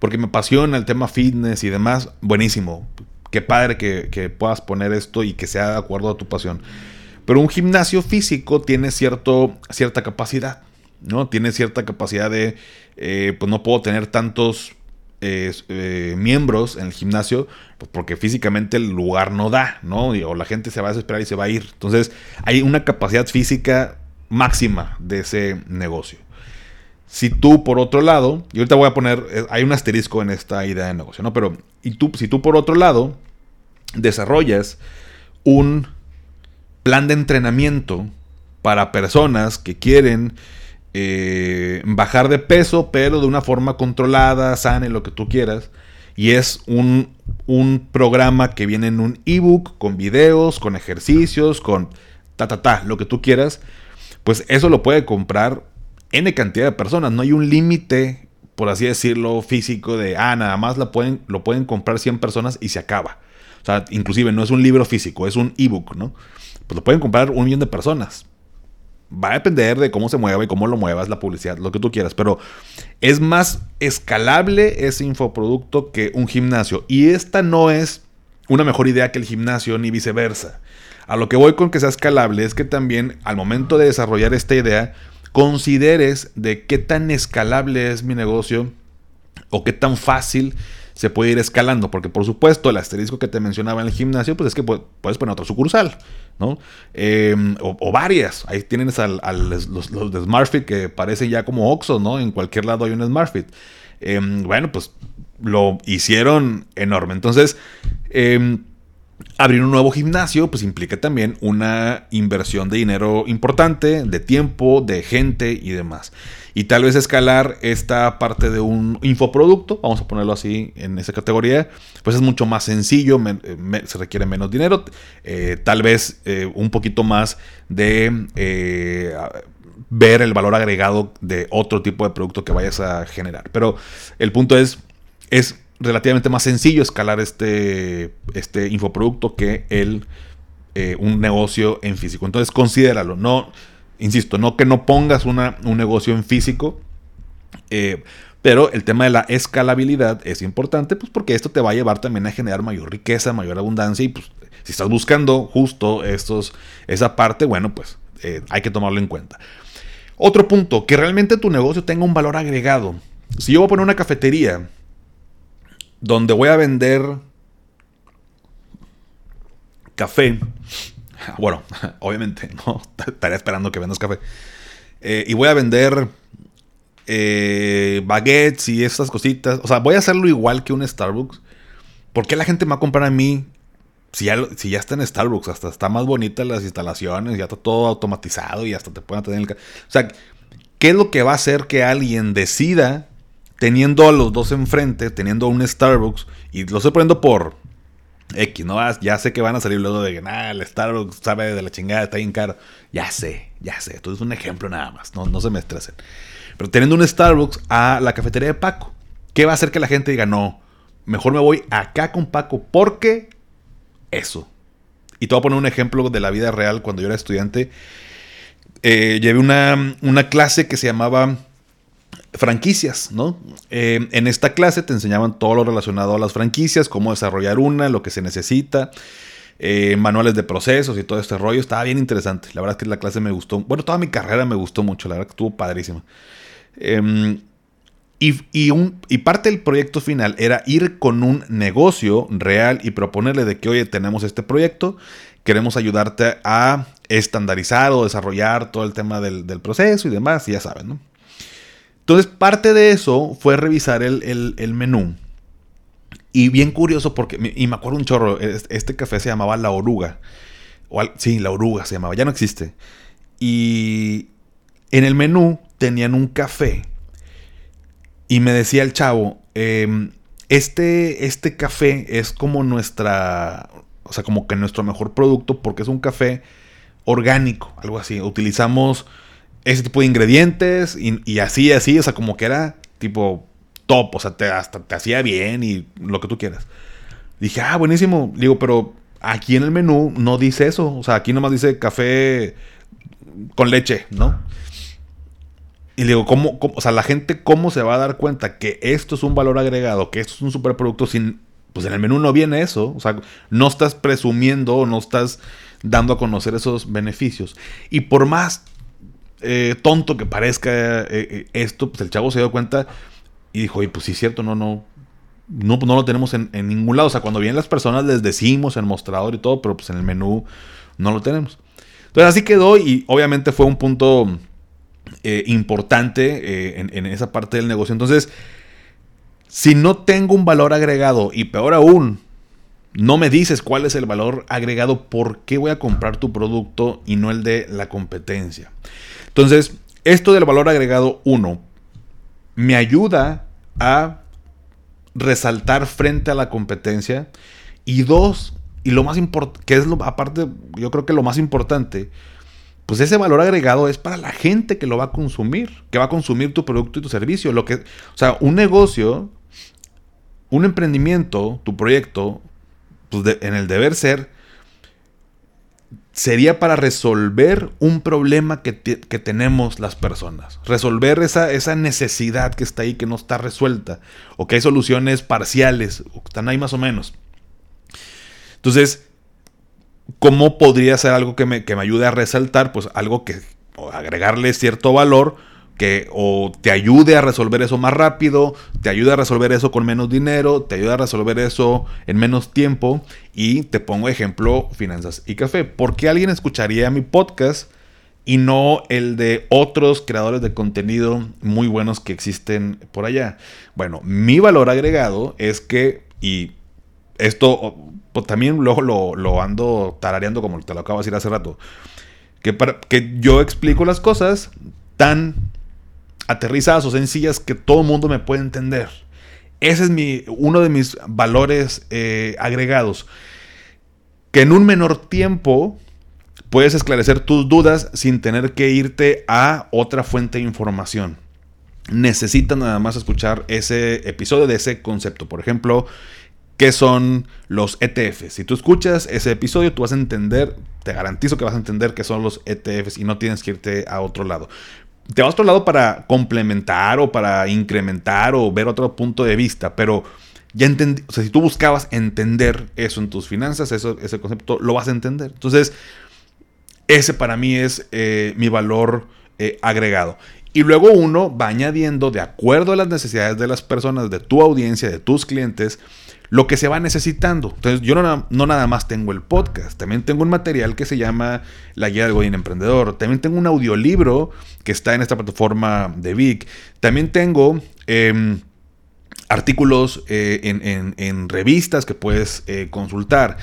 Speaker 1: porque me apasiona el tema fitness y demás, buenísimo. Qué padre que, puedas poner esto y que sea de acuerdo a tu pasión. Pero un gimnasio físico tiene cierto, cierta capacidad. ¿No? Tiene cierta capacidad de, eh, pues no puedo tener tantos eh, eh, miembros en el gimnasio, pues porque físicamente el lugar no da, ¿no? O la gente se va a desesperar y se va a ir. Entonces, hay una capacidad física máxima de ese negocio. Si tú, por otro lado, y ahorita voy a poner, hay un asterisco en esta idea de negocio, ¿no? Pero, y tú, si tú, por otro lado, desarrollas un plan de entrenamiento para personas que quieren eh, bajar de peso, pero de una forma controlada, sana, lo que tú quieras. Y es un, un programa que viene en un ebook, con videos, con ejercicios, con ta, ta, ta, lo que tú quieras. Pues eso lo puede comprar N cantidad de personas. No hay un límite, por así decirlo, físico de, ah, nada más la pueden, lo pueden comprar 100 personas y se acaba. O sea, inclusive no es un libro físico, es un ebook, ¿no? Pues lo pueden comprar un millón de personas va a depender de cómo se mueva y cómo lo muevas, la publicidad, lo que tú quieras, pero es más escalable ese infoproducto que un gimnasio. Y esta no es una mejor idea que el gimnasio ni viceversa. A lo que voy con que sea escalable es que también al momento de desarrollar esta idea, consideres de qué tan escalable es mi negocio o qué tan fácil se puede ir escalando, porque por supuesto el asterisco que te mencionaba en el gimnasio, pues es que puedes poner otra sucursal, Em, o, varias, ahí tienes al, los, de SmartFit que parecen ya como Oxxo, ¿no? En cualquier lado hay un SmartFit. Em, bueno, pues lo hicieron enorme. Entonces, em, abrir un nuevo gimnasio, pues implica también una inversión de dinero importante, de tiempo, de gente y demás. Y tal vez escalar esta parte de un infoproducto, vamos a ponerlo así en esa categoría, pues es mucho más sencillo, eh, se requiere menos dinero, eh, tal vez eh, un poquito más de ver el valor agregado de otro tipo de producto que vayas a generar. Pero el punto es, es relativamente más sencillo escalar este, este infoproducto que el, un negocio en físico. Entonces considéralo, no Insisto, no que no pongas una, un negocio en físico, eh, pero el tema de la escalabilidad es importante, pues porque esto te va a llevar también a generar mayor riqueza, mayor abundancia y pues si estás buscando justo estos, esa parte, bueno, pues eh, hay que tomarlo en cuenta. Otro punto, que realmente tu negocio tenga un valor agregado. Si yo voy a poner una cafetería donde voy a vender café Bueno, obviamente, no. Estaría esperando que vendas café. Eh, y voy a vender eh, baguettes y esas cositas. O sea, voy a hacerlo igual que un Starbucks. ¿Por qué la gente me va a comprar a mí si ya, si ya está en Starbucks? Hasta está más bonita las instalaciones, ya está todo automatizado y hasta te pueden tener el... O sea, ¿qué es lo que va a hacer que alguien decida, teniendo a los dos enfrente, teniendo un Starbucks, y lo estoy poniendo por X, ¿no? Ah, ya sé que van a salir luego de que, nada, el Starbucks sabe de la chingada, está bien caro. Ya sé, ya sé. Esto es un ejemplo nada más, no, no se me estresen. Pero teniendo un Starbucks a la cafetería de Paco, ¿qué va a hacer que la gente diga, no, mejor me voy acá con Paco porque eso? Y te voy a poner un ejemplo de la vida real cuando yo era estudiante. Eh, llevé una, una clase que se llamaba franquicias, ¿no? Eh, en esta clase te enseñaban todo lo relacionado a las franquicias, cómo desarrollar una, lo que se necesita, eh, manuales de procesos y todo este rollo. Estaba bien interesante. La verdad es que la clase me gustó. Bueno, toda mi carrera me gustó mucho. La verdad que estuvo padrísima. Em, y, un, y, parte del proyecto final era ir con un negocio real y proponerle de que, oye, tenemos este proyecto, queremos ayudarte a estandarizar o desarrollar todo el tema del, del proceso y demás, y ya saben, ¿no? Entonces, parte de eso fue revisar el, menú. Y bien curioso porque, y me acuerdo un chorro, este café se llamaba La Oruga. O, sí, La Oruga se llamaba, ya no existe. Y en el menú tenían un café. Y me decía el chavo, em, este, este café es como nuestra, o sea, como que nuestro mejor producto porque es un café orgánico, algo así. Utilizamos ese tipo de ingredientes y, así, así, o sea, como que era tipo top, o sea, hasta te hacía bien y lo que tú quieras. Dije, ah, buenísimo. Digo, pero aquí en el menú no dice eso, o sea, aquí nomás dice café con leche, ¿no? Y digo, ¿cómo, o sea, la gente cómo se va a dar cuenta que esto es un valor agregado, que esto es un superproducto sin, pues en el menú no viene eso, o sea, no estás presumiendo, no estás dando a conocer esos beneficios. Y por más eh, tonto que parezca eh, eh, esto, pues el chavo se dio cuenta y dijo, oye, pues sí es cierto, no, no, no, no lo tenemos en, ningún lado. O sea, cuando vienen las personas les decimos en mostrador y todo, pero pues en el menú no lo tenemos. Entonces así quedó y obviamente fue un punto importante en, esa parte del negocio. Entonces, si no tengo un valor agregado y peor aún, no me dices cuál es el valor agregado, ¿por qué voy a comprar tu producto y no el de la competencia? Entonces, esto del valor agregado, uno, me ayuda a resaltar frente a la competencia. Y dos, y lo más importante, que es lo, aparte, yo creo que lo más importante, pues ese valor agregado es para la gente que lo va a consumir, que va a consumir tu producto y tu servicio. Lo que, o sea, un negocio, un emprendimiento, tu proyecto, pues en el deber ser, sería para resolver un problema que, tenemos las personas. Resolver esa, esa, necesidad que está ahí, que no está resuelta. O que hay soluciones parciales, o que están ahí más o menos. Entonces, ¿cómo podría ser algo que me, que me ayude a resaltar? Pues algo que, agregarle cierto valor que o te ayude a resolver eso más rápido, te ayude a resolver eso con menos dinero, te ayude a resolver eso en menos tiempo y te pongo ejemplo finanzas y café. ¿Por qué alguien escucharía mi podcast y no el de otros creadores de contenido muy buenos que existen por allá? Bueno, mi valor agregado es que, y esto pues, también luego lo, lo ando tarareando como te lo acabo de decir hace rato, que, para, que yo explico las cosas tan aterrizadas o sencillas que todo el mundo me puede entender. Ese es mi, uno de mis valores eh, agregados. Que en un menor tiempo puedes esclarecer tus dudas sin tener que irte a otra fuente de información. Necesitas nada más escuchar ese episodio de ese concepto. Por ejemplo, ¿qué son los ETFs? Si tú escuchas ese episodio, tú vas a entender, te garantizo que vas a entender qué son los ETFs y no tienes que irte a otro lado te vas a otro lado para complementar o para incrementar o ver otro punto de vista, pero ya entendí, o sea, si tú buscabas entender eso en tus finanzas, eso, ese concepto, lo vas a entender. Entonces, ese para mí es eh, mi valor eh, agregado. Y luego uno va añadiendo, de acuerdo a las necesidades de las personas, de tu audiencia, de tus clientes, lo que se va necesitando. Entonces, yo no, no, nada más tengo el podcast, también tengo un material que se llama La Guía del Godín Emprendedor, también tengo un audiolibro que está en esta plataforma de Vic, también tengo em, artículos eh, en, revistas que puedes eh, consultar.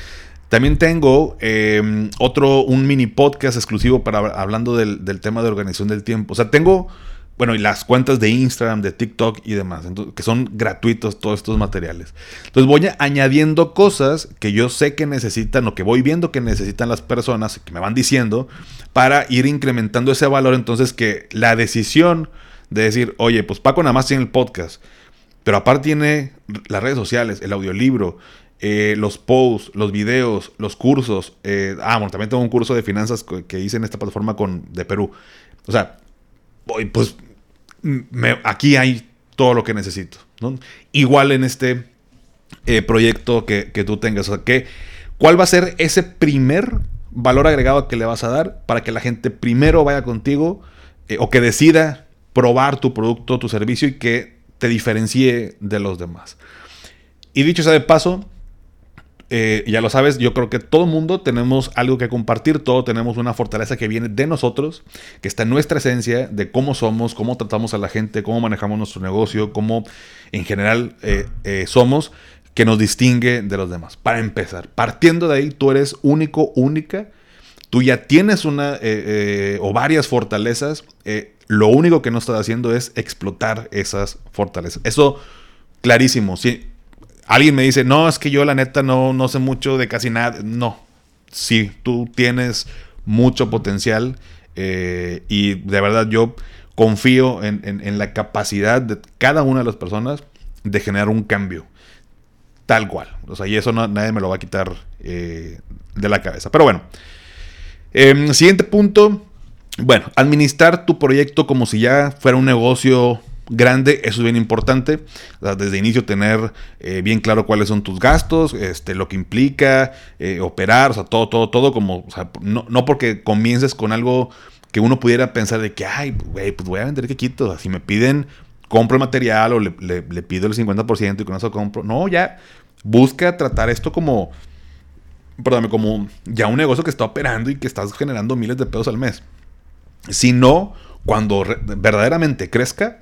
Speaker 1: También tengo em, otro, un mini podcast exclusivo para hablando del, del tema de organización del tiempo. O sea, tengo bueno, y las cuentas de Instagram, de TikTok y demás, que son gratuitos todos estos materiales. Entonces voy añadiendo cosas que yo sé que necesitan o que voy viendo que necesitan las personas, que me van diciendo, para ir incrementando ese valor. Entonces que la decisión de decir, oye, pues Paco nada más tiene el podcast, pero aparte tiene las redes sociales, el audiolibro, eh, los posts, los videos, los cursos. Eh, ah, bueno, también tengo un curso de finanzas que hice en esta plataforma con, de Perú. O sea, pues aquí hay todo lo que necesito. Igual en este eh, proyecto que, tú tengas. O sea, ¿cuál va a ser ese primer valor agregado que le vas a dar para que la gente primero vaya contigo eh, o que decida probar tu producto, tu servicio y que te diferencie de los demás? Y dicho sea de paso, eh, ya lo sabes, yo creo que todo mundo tenemos algo que compartir, todos tenemos una fortaleza que viene de nosotros, que está en nuestra esencia, de cómo somos, cómo tratamos a la gente, cómo manejamos nuestro negocio, cómo en general eh, eh, somos, que nos distingue de los demás. Para empezar, partiendo de ahí, tú eres único, única, tú ya tienes una o varias fortalezas, lo único que no estás haciendo es explotar esas fortalezas. Eso, clarísimo, sí alguien me dice, no, es que yo la neta no, no sé mucho de casi nada. No, sí, tú tienes mucho potencial eh, y de verdad yo confío en, la capacidad de cada una de las personas de generar un cambio. Tal cual. O sea, y eso nadie me lo va a quitar eh, de la cabeza. Pero bueno. Em, siguiente punto. Bueno, administrar tu proyecto como si ya fuera un negocio grande, eso es bien importante. desde inicio tener eh, bien claro cuáles son tus gastos, este, lo que implica eh, operar, o sea, todo, todo, todo como, no, no, porque comiences con algo que uno pudiera pensar de que, ay, güey, pues voy a vender quito. Si me piden, compro el material o le, le pido el 50% y con eso compro. No, ya, busca tratar esto como, perdóname, como ya un negocio que está operando y que estás generando miles de pesos al mes. Si no, cuando verdaderamente crezca,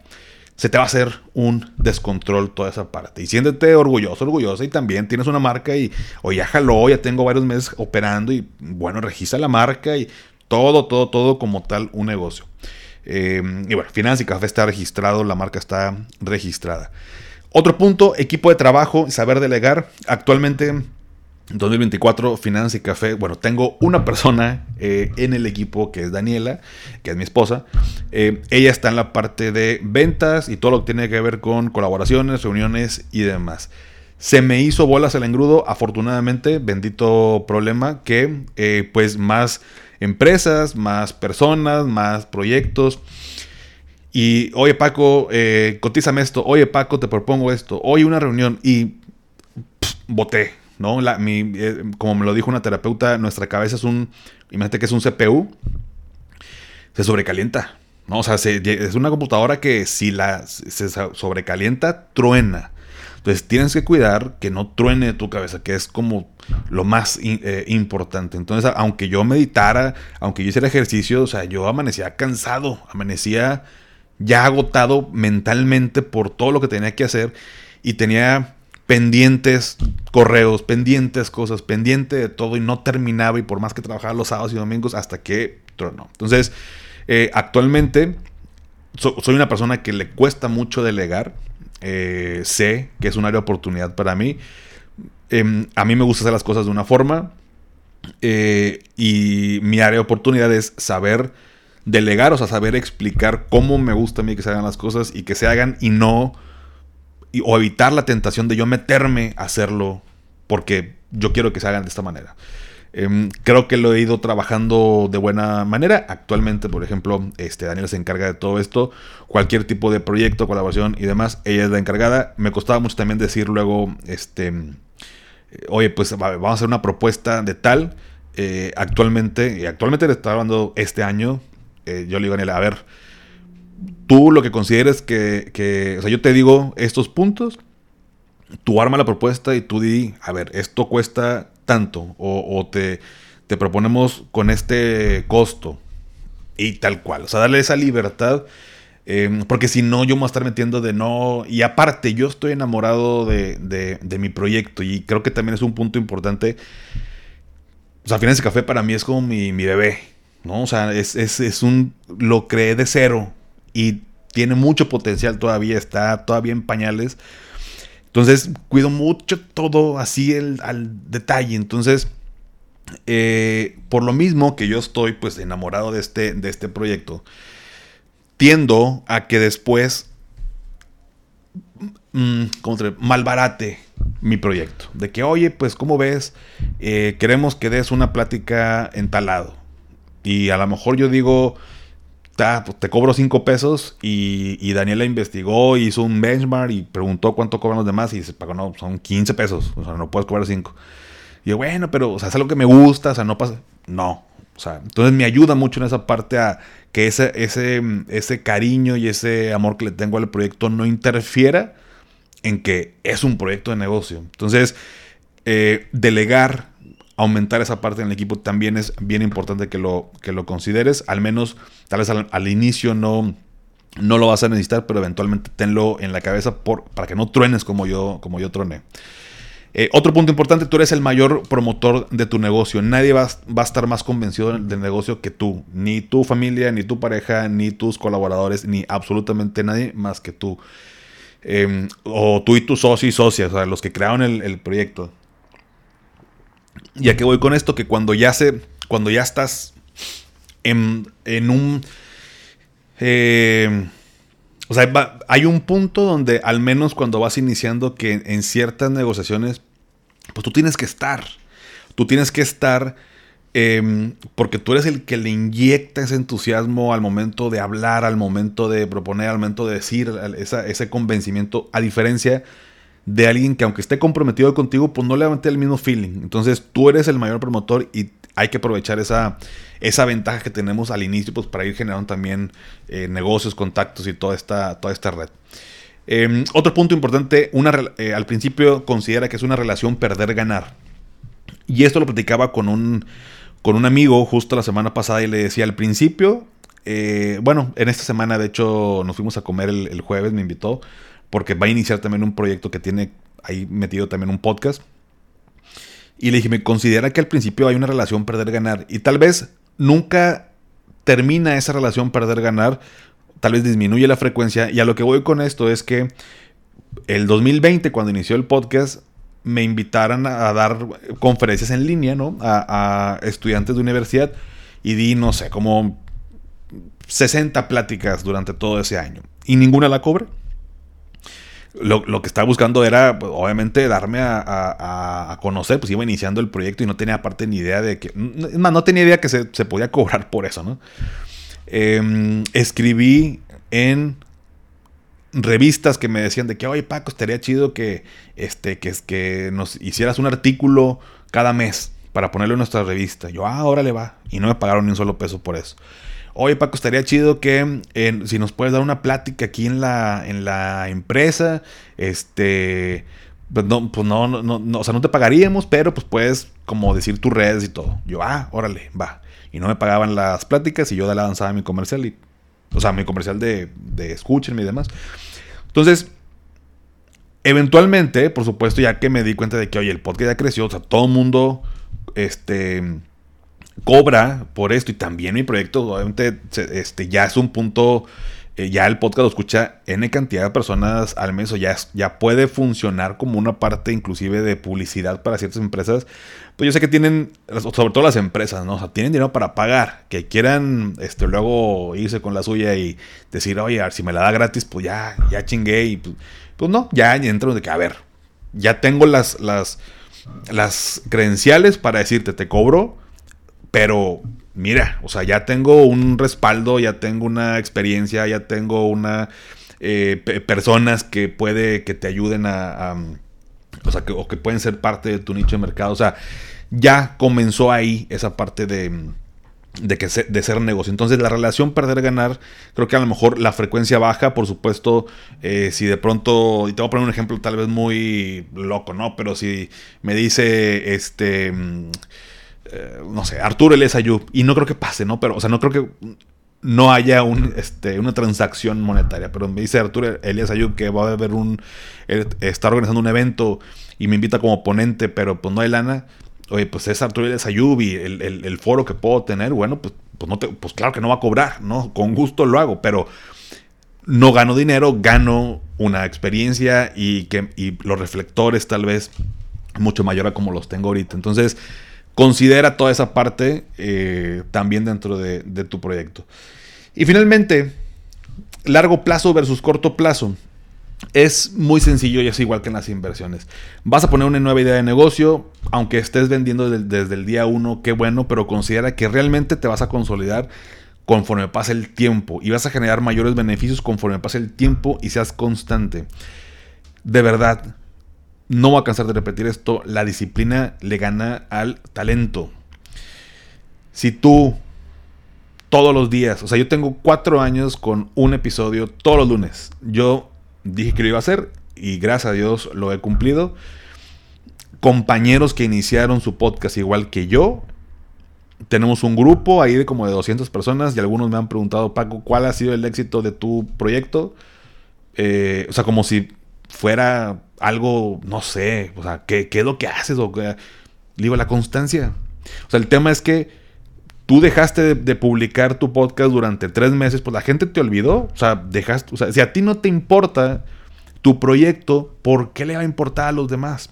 Speaker 1: se te va a hacer un descontrol toda esa parte. Y siéntete orgulloso, orgullosa y también tienes una marca y, o ya jaló, ya tengo varios meses operando y bueno, registra la marca y todo, todo, todo como tal un negocio. Eh, y bueno, Finanza y Café está registrado, la marca está registrada. Otro punto, equipo de trabajo, saber delegar. Actualmente 2024, Finanza y Café. Bueno, tengo una persona eh, en el equipo que es Daniela, que es mi esposa. Eh, ella está en la parte de ventas y todo lo que tiene que ver con colaboraciones, reuniones y demás. Se me hizo bolas el engrudo, afortunadamente, bendito problema, que eh, pues más empresas, más personas, más proyectos. Y, oye Paco, cotízame esto, oye Paco, te propongo esto, oye una reunión y voté ¿no? La, mi, eh, como me lo dijo una terapeuta, nuestra cabeza es un, imagínate que es un CPU, se sobrecalienta, ¿no? O sea, es una computadora que si la, se sobrecalienta, truena. Entonces tienes que cuidar que no truene tu cabeza, que es como lo más eh, importante. Entonces, aunque yo meditara, aunque yo hiciera ejercicio, o sea, yo amanecía cansado, amanecía ya agotado mentalmente por todo lo que tenía que hacer y tenía pendientes correos, pendientes cosas, pendiente de todo y no terminaba y por más que trabajaba los sábados y domingos hasta que tronó. Entonces, eh, actualmente soy una persona que le cuesta mucho delegar. Eh, sé que es un área de oportunidad para mí. Em, a mí me gusta hacer las cosas de una forma. Eh, y mi área de oportunidad es saber delegar, o sea, saber explicar cómo me gusta a mí que se hagan las cosas y que se hagan y no, o evitar la tentación de yo meterme a hacerlo porque yo quiero que se hagan de esta manera. Em, creo que lo he ido trabajando de buena manera. Actualmente, por ejemplo, este, Daniela se encarga de todo esto. Cualquier tipo de proyecto, colaboración y demás, ella es la encargada. Me costaba mucho también decir luego, este, oye, pues vamos a hacer una propuesta de tal. Eh, actualmente, y actualmente le estaba hablando este año, eh, yo le digo a Daniela, a ver, tú lo que consideres que, que, o sea, yo te digo estos puntos, tú arma la propuesta y tú di, a ver, esto cuesta tanto o, te, te, proponemos con este costo y tal cual. O sea, darle esa libertad. Em, porque si no, yo me voy a estar metiendo de no. Y aparte, yo estoy enamorado de, de, mi proyecto y creo que también es un punto importante. O sea, Finanzas Café para mí es como mi, mi bebé, ¿no? O sea, es, es, es, un. Lo creé de cero y tiene mucho potencial todavía, está todavía en pañales. Entonces, cuido mucho todo así el, al detalle. Entonces, eh, por lo mismo que yo estoy pues enamorado de este, de este proyecto, tiendo a que después mm, malbarate mi proyecto. De que, oye, pues, ¿cómo ves? Eh, queremos que des una plática en talado. Y a lo mejor yo digo, pues, te cobro 5 pesos y, Daniela investigó, hizo un benchmark y preguntó cuánto cobran los demás y se pagó, no, son 15 pesos, o sea, no puedes cobrar 5. Y yo, bueno, pero, o sea, es algo que me gusta, o sea, no pasa, no, o sea, entonces me ayuda mucho en esa parte a que ese, ese, ese cariño y ese amor que le tengo al proyecto no interfiera en que es un proyecto de negocio. Entonces, eh, delegar aumentar esa parte en el equipo también es bien importante que lo, que lo consideres. Al menos, tal vez al, inicio no, no lo vas a necesitar, pero eventualmente tenlo en la cabeza por, para que no truenes como yo, como yo troné. Eh, otro punto importante, tú eres el mayor promotor de tu negocio. Nadie va, va, a estar más convencido del negocio que tú. Ni tu familia, ni tu pareja, ni tus colaboradores, ni absolutamente nadie más que tú. Em, o tú y tus socios y socias, o sea, los que crearon el, el proyecto. ¿Y a qué voy con esto? Que cuando ya se. Cuando ya estás en, en un. Eh, o sea, hay un punto donde, al menos cuando vas iniciando, que en ciertas negociaciones, pues tú tienes que estar. Tú tienes que estar. Em, porque tú eres el que le inyecta ese entusiasmo al momento de hablar, al momento de proponer, al momento de decir, ese convencimiento, a diferencia de alguien que aunque esté comprometido contigo, pues no le va el mismo feeling. Entonces tú eres el mayor promotor y hay que aprovechar esa, esa ventaja que tenemos al inicio pues para ir generando también eh, negocios, contactos y toda esta, toda esta red. Em, otro punto importante, una, eh, al principio considera que es una relación perder-ganar. Y esto lo platicaba con un, con un amigo justo la semana pasada y le decía al principio, eh, bueno, en esta semana de hecho nos fuimos a comer el jueves, me invitó porque va a iniciar también un proyecto que tiene ahí metido también un podcast. Y le dije, me considera que al principio hay una relación perder-ganar. Y tal vez nunca termina esa relación perder-ganar. Tal vez disminuye la frecuencia. Y a lo que voy con esto es que el 2020, cuando inició el podcast, me invitaran a, dar conferencias en línea, ¿no? A, a, estudiantes de universidad. Y di, no sé, como 60 pláticas durante todo ese año. Y ninguna la cobré lo, que estaba buscando era, pues, obviamente, darme a, conocer, pues iba iniciando el proyecto y no tenía aparte ni idea de que, es más, no tenía idea que se, podía cobrar por eso, ¿no? Em, escribí en revistas que me decían de que, oye Paco, estaría chido que, este, que, que nos hicieras un artículo cada mes para ponerlo en nuestra revista. Yo, ah, órale va. Y no me pagaron ni un solo peso por eso. Oye, Paco, estaría chido que si nos puedes dar una plática aquí en la, en la empresa, este, pues no, pues no, no, o sea, no te pagaríamos, pero pues puedes como decir tus redes y todo. Yo, ah, órale, va. Y no me pagaban las pláticas y yo le avanzaba mi comercial y, o sea, mi comercial de, de escúchenme y demás. Entonces, eventualmente, por supuesto, ya que me di cuenta de que, oye, el podcast ya creció, o sea, todo el mundo, este cobra por esto y también mi proyecto obviamente este, ya es un punto eh, ya el podcast lo escucha N cantidad de personas al mes o ya, ya puede funcionar como una parte inclusive de publicidad para ciertas empresas. Pues yo sé que tienen, sobre todo las empresas, ¿no? O sea, tienen dinero para pagar, que quieran este, luego irse con la suya y decir, oye, si me la da gratis, pues ya, ya chingué y pues, pues no, ya entro de que, a ver, ya tengo las, las, las credenciales para decirte, te cobro, pero mira, o sea, ya tengo un respaldo, ya tengo una experiencia, ya tengo una eh, personas que puede que te ayuden a, o sea, que, o que pueden ser parte de tu nicho de mercado. O sea, ya comenzó ahí esa parte de, de, que de ser negocio. Entonces la relación perder-ganar, creo que a lo mejor la frecuencia baja, por supuesto, eh, si de pronto, y te voy a poner un ejemplo tal vez muy loco, ¿no? Pero si me dice, este... Eh, no sé, Arturo Elias Ayub, y no creo que pase, ¿no? Pero, o sea, no creo que no haya un, este, una transacción monetaria, pero me dice Arturo Elias Ayub que va a haber un, eh, está organizando un evento y me invita como ponente, pero pues no hay lana, oye, pues es Arturo Elias Ayub y el, foro que puedo tener, bueno, pues, pues, no te, pues claro que no va a cobrar, ¿no? Con gusto lo hago, pero no gano dinero, gano una experiencia y, que, y los reflectores tal vez mucho mayor a como los tengo ahorita. Entonces, considera toda esa parte eh, también dentro de, tu proyecto. Y finalmente, largo plazo versus corto plazo. Es muy sencillo y es igual que en las inversiones. Vas a poner una nueva idea de negocio, aunque estés vendiendo desde, el día uno, qué bueno, pero considera que realmente te vas a consolidar conforme pase el tiempo y vas a generar mayores beneficios conforme pase el tiempo y seas constante. De verdad, no voy a cansar de repetir esto, la disciplina le gana al talento. Si tú todos los días, o sea, yo tengo cuatro años con un episodio todos los lunes. Yo dije que lo iba a hacer y gracias a Dios lo he cumplido. Compañeros que iniciaron su podcast igual que yo. Tenemos un grupo ahí de como de 200 personas y algunos me han preguntado, Paco, ¿cuál ha sido el éxito de tu proyecto? Eh, o sea, como si fuera algo, no sé, o sea, ¿qué, es lo que haces? O, digo, la constancia. O sea, el tema es que tú dejaste de, publicar tu podcast durante tres meses, pues la gente te olvidó. O sea, dejaste, o sea, si a ti no te importa tu proyecto, ¿por qué le va a importar a los demás?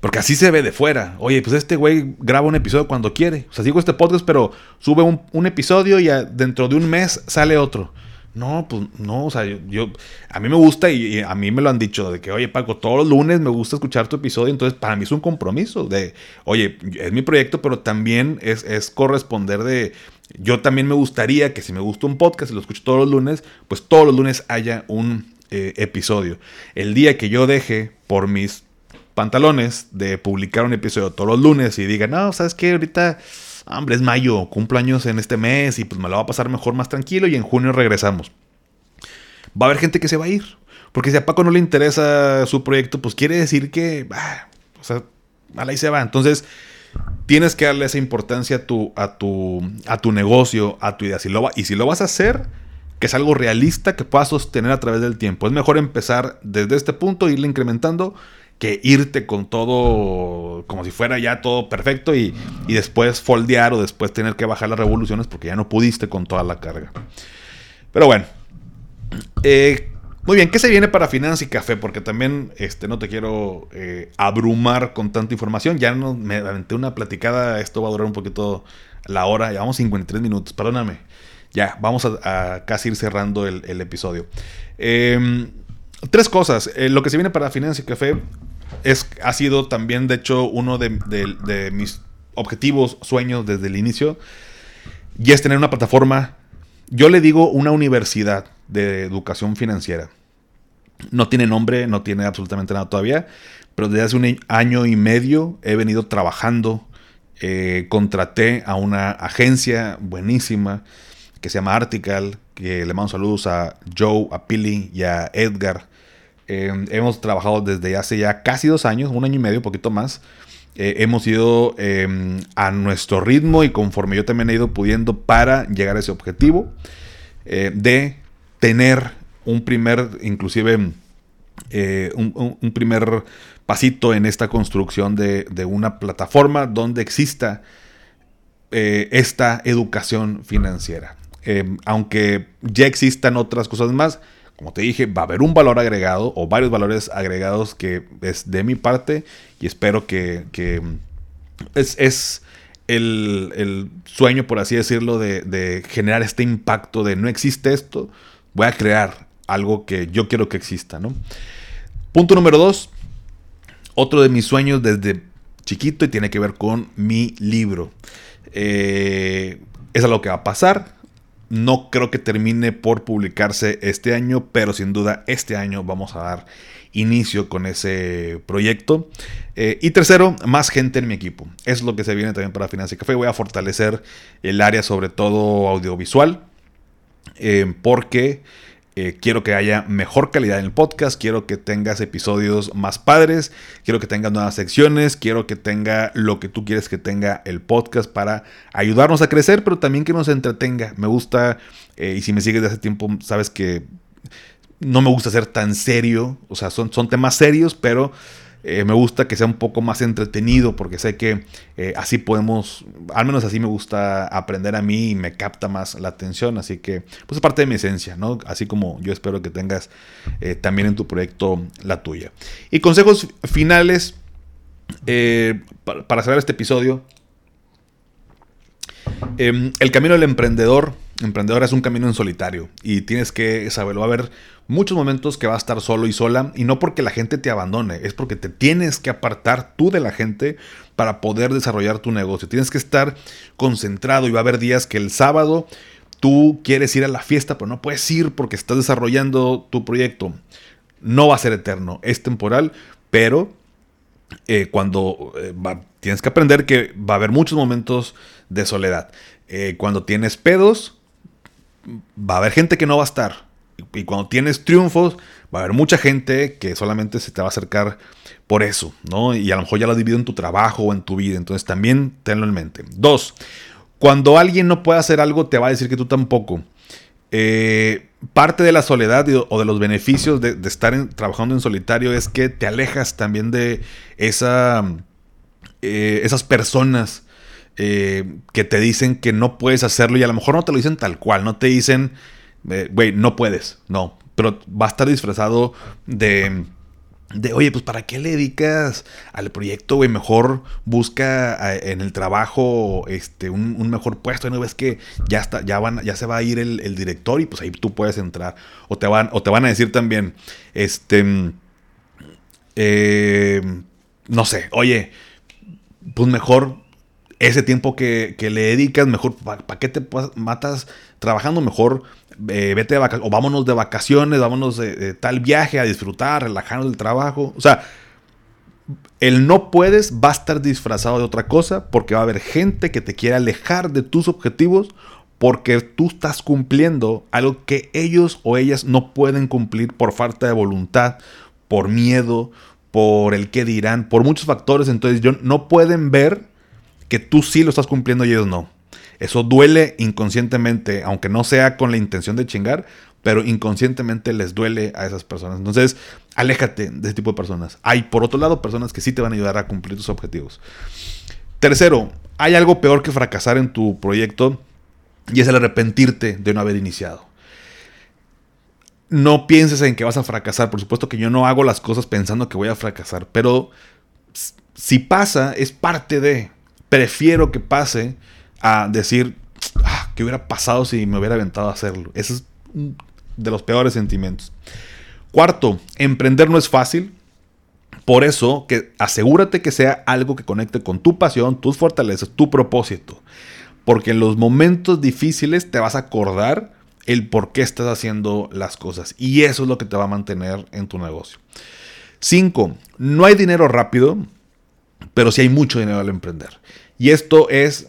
Speaker 1: Porque así se ve de fuera. Oye, pues este güey graba un episodio cuando quiere. O sea, sigo este podcast, pero sube un episodio y dentro de un mes sale otro. No, pues no, o sea, yo, a mí me gusta y, a mí me lo han dicho de que, oye, Paco, todos los lunes me gusta escuchar tu episodio, entonces para mí es un compromiso de, oye, es mi proyecto, pero también es, es corresponder de, yo también me gustaría que si me gusta un podcast y lo escucho todos los lunes, pues todos los lunes haya un eh, episodio. El día que yo deje por mis pantalones de publicar un episodio todos los lunes y diga, no, ¿sabes qué? Ahorita hombre, es mayo, cumpleaños en este mes y pues me lo va a pasar mejor, más tranquilo y en junio regresamos. Va a haber gente que se va a ir. Porque si a Paco no le interesa su proyecto, pues quiere decir que, o sea, ahí se va. Entonces, tienes que darle esa importancia a tu, a tu, a tu negocio, a tu idea. Si lo y si lo vas a hacer, que es algo realista que puedas sostener a través del tiempo. Es mejor empezar desde este punto, irle incrementando que irte con todo como si fuera ya todo perfecto y, después foldear o después tener que bajar las revoluciones porque ya no pudiste con toda la carga. Pero bueno. Eh, muy bien, ¿qué se viene para Finanza y Café? Porque también este, no te quiero eh, abrumar con tanta información. Ya no, me aventé una platicada, esto va a durar un poquito la hora, llevamos 53 minutos, perdóname. Ya, vamos a, casi ir cerrando el, episodio. Em, tres cosas. Eh, lo que se viene para Finanza y Café es, ha sido también, de hecho, uno de, mis objetivos, sueños desde el inicio. Y es tener una plataforma, yo le digo una universidad de educación financiera. No tiene nombre, no tiene absolutamente nada todavía, pero desde hace un año y medio he venido trabajando. Eh, contraté a una agencia buenísima que se llama Artical, que le mando saludos a Joe, a Pili y a Edgar Em, hemos trabajado desde hace ya casi dos años, un año y medio, un poquito más. Eh, hemos ido em, a nuestro ritmo y conforme yo también he ido pudiendo para llegar a ese objetivo eh, de tener un primer, inclusive eh, un, primer pasito en esta construcción de, una plataforma donde exista esta educación financiera. eh, aunque ya existan otras cosas más, como te dije, va a haber un valor agregado o varios valores agregados que es de mi parte y espero que, es, el, sueño, por así decirlo, de, de, generar este impacto de no existe esto, voy a crear algo que yo quiero que exista, ¿no? Punto número dos, otro de mis sueños desde chiquito y tiene que ver con mi libro. Eh, es algo que va a pasar. No creo que termine por publicarse este año, pero sin duda este año vamos a dar inicio con ese proyecto. Eh, y tercero, más gente en mi equipo. Es lo que se viene también para Financia Café. Voy a fortalecer el área, sobre todo audiovisual, eh, porque eh, quiero que haya mejor calidad en el podcast, quiero que tengas episodios más padres, quiero que tengas nuevas secciones, quiero que tenga lo que tú quieres que tenga el podcast para ayudarnos a crecer, pero también que nos entretenga. Me gusta, eh, y si me sigues de hace tiempo, sabes que no me gusta ser tan serio, o sea, son, son temas serios, pero eh, me gusta que sea un poco más entretenido porque sé que eh, así podemos, al menos así me gusta aprender a mí y me capta más la atención. Así que, pues es parte de mi esencia, ¿no? Así como yo espero que tengas eh, también en tu proyecto la tuya. Y consejos finales para, para cerrar este episodio. Em, el camino del emprendedor, emprendedor es un camino en solitario y tienes que saberlo. Va a haber muchos momentos que va a estar solo y sola y no porque la gente te abandone, es porque te tienes que apartar tú de la gente para poder desarrollar tu negocio. Tienes que estar concentrado y va a haber días que el sábado tú quieres ir a la fiesta, pero no puedes ir porque estás desarrollando tu proyecto. No va a ser eterno, es temporal, pero eh, cuando eh, tienes que aprender que va a haber muchos momentos de soledad. Eh, cuando tienes pedos, va a haber gente que no va a estar. Y cuando tienes triunfos, va a haber mucha gente que solamente se te va a acercar por eso, ¿no? Y a lo mejor ya lo has dividido en tu trabajo o en tu vida. Entonces también tenlo en mente. Dos, cuando alguien no puede hacer algo, te va a decir que tú tampoco. Eh, parte de la soledad o de los beneficios de, estar trabajando en solitario es que te alejas también de esa, eh, esas personas eh, que te dicen que no puedes hacerlo y a lo mejor no te lo dicen tal cual, no te dicen, güey, no puedes, no, pero va a estar disfrazado de de, oye, pues ¿para qué le dedicas al proyecto, güey? Mejor busca en el trabajo este, un, mejor puesto. ¿No ves que ya está, ya van, ya se va a ir el, director y pues ahí tú puedes entrar. O te van, o te van a decir también, este, eh, no sé, oye, pues mejor ese tiempo que, le dedicas, mejor, ¿para qué te matas trabajando? Mejor eh, vete de vacaciones, o vámonos de vacaciones, vámonos de, tal viaje a disfrutar, relajarnos del trabajo. O sea, el no puedes va a estar disfrazado de otra cosa porque va a haber gente que te quiere alejar de tus objetivos porque tú estás cumpliendo algo que ellos o ellas no pueden cumplir por falta de voluntad, por miedo, por el que dirán, por muchos factores. Entonces, yo, no pueden ver que tú sí lo estás cumpliendo y ellos no. Eso duele inconscientemente, aunque no sea con la intención de chingar, pero inconscientemente les duele a esas personas. Entonces, aléjate de ese tipo de personas. Hay, por otro lado, personas que sí te van a ayudar a cumplir tus objetivos. Tercero, hay algo peor que fracasar en tu proyecto y es el arrepentirte de no haber iniciado. No pienses en que vas a fracasar. Por supuesto que yo no hago las cosas pensando que voy a fracasar, pero si pasa, es parte de prefiero que pase a decir, ah, ¿qué hubiera pasado si me hubiera aventado a hacerlo? Ese es de los peores sentimientos. Cuarto, emprender no es fácil. Por eso, que asegúrate que sea algo que conecte con tu pasión, tus fortalezas, tu propósito. Porque en los momentos difíciles te vas a acordar el por qué estás haciendo las cosas. Y eso es lo que te va a mantener en tu negocio. Cinco, no hay dinero rápido, pero sí hay mucho dinero al emprender. Y esto es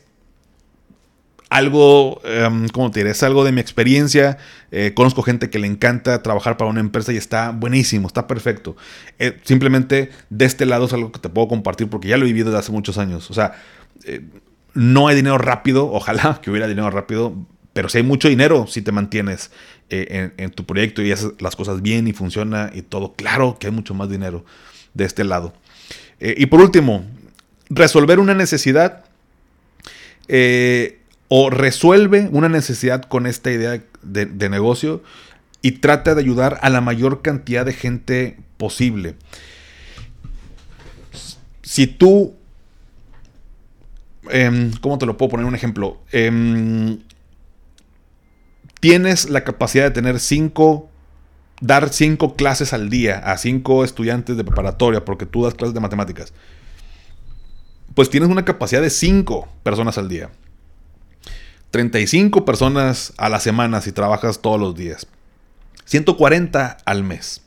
Speaker 1: algo, um, ¿cómo te diré? Es algo de mi experiencia. Eh, conozco gente que le encanta trabajar para una empresa y está buenísimo, está perfecto. Eh, simplemente de este lado es algo que te puedo compartir porque ya lo he vivido desde hace muchos años. O sea, eh, no hay dinero rápido, ojalá que hubiera dinero rápido, pero si hay mucho dinero si te mantienes en, en, tu proyecto y haces las cosas bien y funciona y todo. Claro que hay mucho más dinero de este lado. y por último, resolver una necesidad eh, o resuelve una necesidad con esta idea de, negocio y trata de ayudar a la mayor cantidad de gente posible. Si tú, em, ¿cómo te lo puedo poner un ejemplo? Em, tienes la capacidad de tener cinco, dar cinco clases al día a cinco estudiantes de preparatoria, porque tú das clases de matemáticas, pues tienes una capacidad de cinco personas al día. 35 personas a la semana si trabajas todos los días. 140 al mes.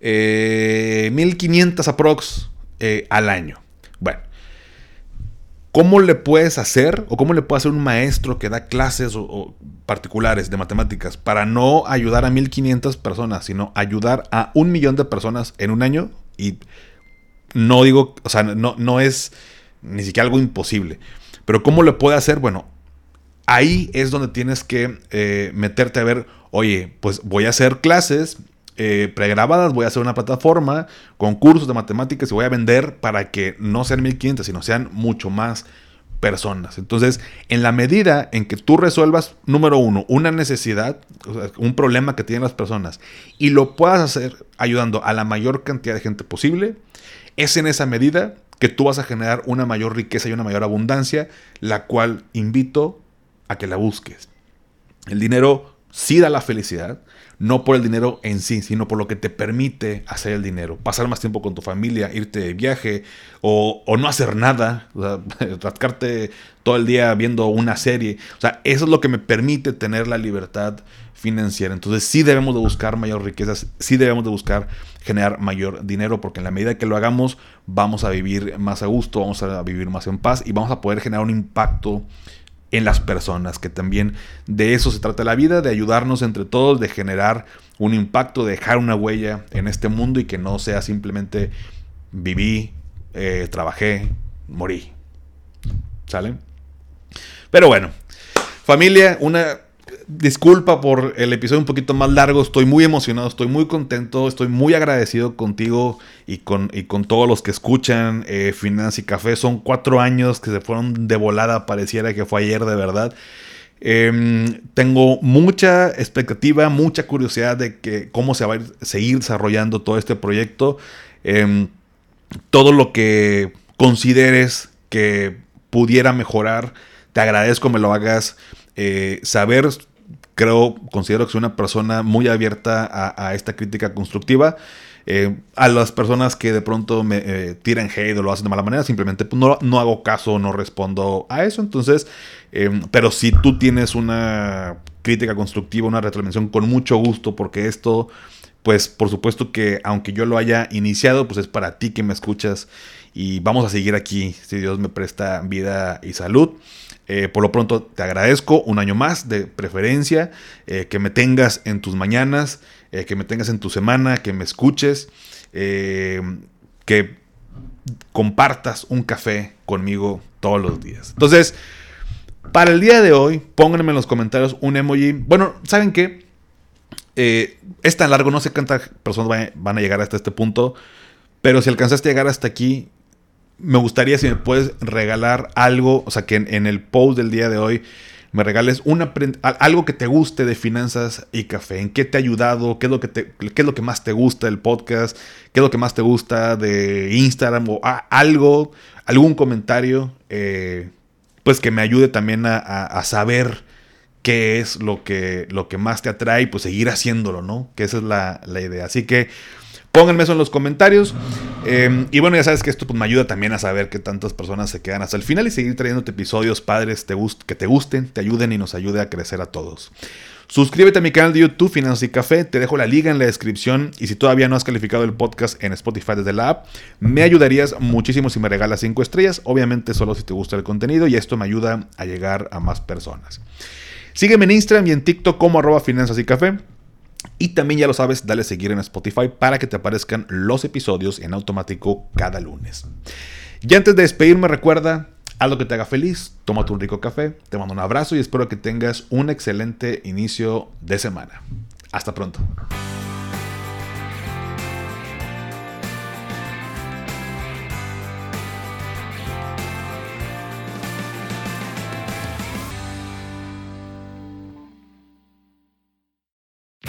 Speaker 1: 1500 eh, aprox eh, al año. Bueno, ¿cómo le puedes hacer o cómo le puede hacer un maestro que da clases o, particulares de matemáticas para no ayudar a 1500 personas, sino ayudar a un millón de personas en un año? Y no digo, o sea, no, no es ni siquiera algo imposible. Pero ¿cómo le puede hacer? Bueno, ahí es donde tienes que eh, meterte a ver, oye, pues voy a hacer clases eh, pregrabadas, voy a hacer una plataforma con cursos de matemáticas y voy a vender para que no sean 1500, sino sean mucho más personas. Entonces, en la medida en que tú resuelvas, número uno, una necesidad, un problema que tienen las personas, y lo puedas hacer ayudando a la mayor cantidad de gente posible, es en esa medida que tú vas a generar una mayor riqueza y una mayor abundancia, la cual invito a que la busques. El dinero sí da la felicidad, no por el dinero en sí, sino por lo que te permite hacer el dinero. Pasar más tiempo con tu familia, irte de viaje o, no hacer nada, o todo el día viendo una serie. O sea, eso es lo que me permite tener la libertad financiera. Entonces sí debemos de buscar mayor riquezas, sí debemos de buscar generar mayor dinero, porque en la medida que lo hagamos vamos a vivir más a gusto, vamos a vivir más en paz y vamos a poder generar un impacto en las personas, que también de eso se trata la vida, de ayudarnos entre todos, de generar un impacto, de dejar una huella en este mundo y que no sea simplemente viví, eh, trabajé, morí. ¿Sale? Pero bueno, familia, una disculpa por el episodio un poquito más largo. Estoy muy emocionado, estoy muy contento, estoy muy agradecido contigo y con, y con todos los que escuchan eh, y Café. Son cuatro años que se fueron de volada, pareciera que fue ayer de verdad. Em, tengo mucha expectativa, mucha curiosidad de que cómo se va a seguir desarrollando todo este proyecto. Em, todo lo que consideres que pudiera mejorar, te agradezco me lo hagas eh, saber creo, considero que soy una persona muy abierta a, esta crítica constructiva. Eh, a las personas que de pronto me eh, tiran hate o lo hacen de mala manera, simplemente pues, no, no, hago caso, no respondo a eso. Entonces, em, pero si tú tienes una crítica constructiva, una retroalimentación, con mucho gusto, porque esto, pues por supuesto que aunque yo lo haya iniciado, pues es para ti que me escuchas y vamos a seguir aquí, si Dios me presta vida y salud. Eh, por lo pronto te agradezco un año más de preferencia, eh, que me tengas en tus mañanas, eh, que me tengas en tu semana, que me escuches, que compartas un café conmigo todos los días. Entonces, para el día de hoy, pónganme en los comentarios un emoji. Bueno, ¿saben qué? es tan largo, no sé cuántas personas van a llegar hasta este punto, pero si alcanzaste a llegar hasta aquí, me gustaría si me puedes regalar algo, o sea, que en, el post del día de hoy me regales algo que te guste de finanzas y café. ¿En qué te ha ayudado? ¿Qué es lo que, qué es lo que más te gusta del podcast? ¿Qué es lo que más te gusta de Instagram? O algo, algún comentario, eh, pues que me ayude también a, saber qué es lo que, lo que más te atrae y pues seguir haciéndolo, ¿no? Que esa es la, la idea. Así que Pónganme eso en los comentarios. Em, y bueno, ya sabes que esto pues, me ayuda también a saber que tantas personas se quedan hasta el final y seguir trayéndote episodios padres que te gusten, te ayuden y nos ayude a crecer a todos. Suscríbete a mi canal de YouTube Finanzas y Café, te dejo la liga en la descripción y si todavía no has calificado el podcast en Spotify desde la app, me ayudarías muchísimo si me regalas 5 estrellas, obviamente solo si te gusta el contenido y esto me ayuda a llegar a más personas. Sígueme en Instagram y en TikTok como arroba finanzas y café. Y también ya lo sabes, dale seguir en Spotify para que te aparezcan los episodios en automático cada lunes. Y antes de despedirme, recuerda, haz lo que te haga feliz, tómate un rico café, te mando un abrazo y espero que tengas un excelente inicio de semana. Hasta pronto.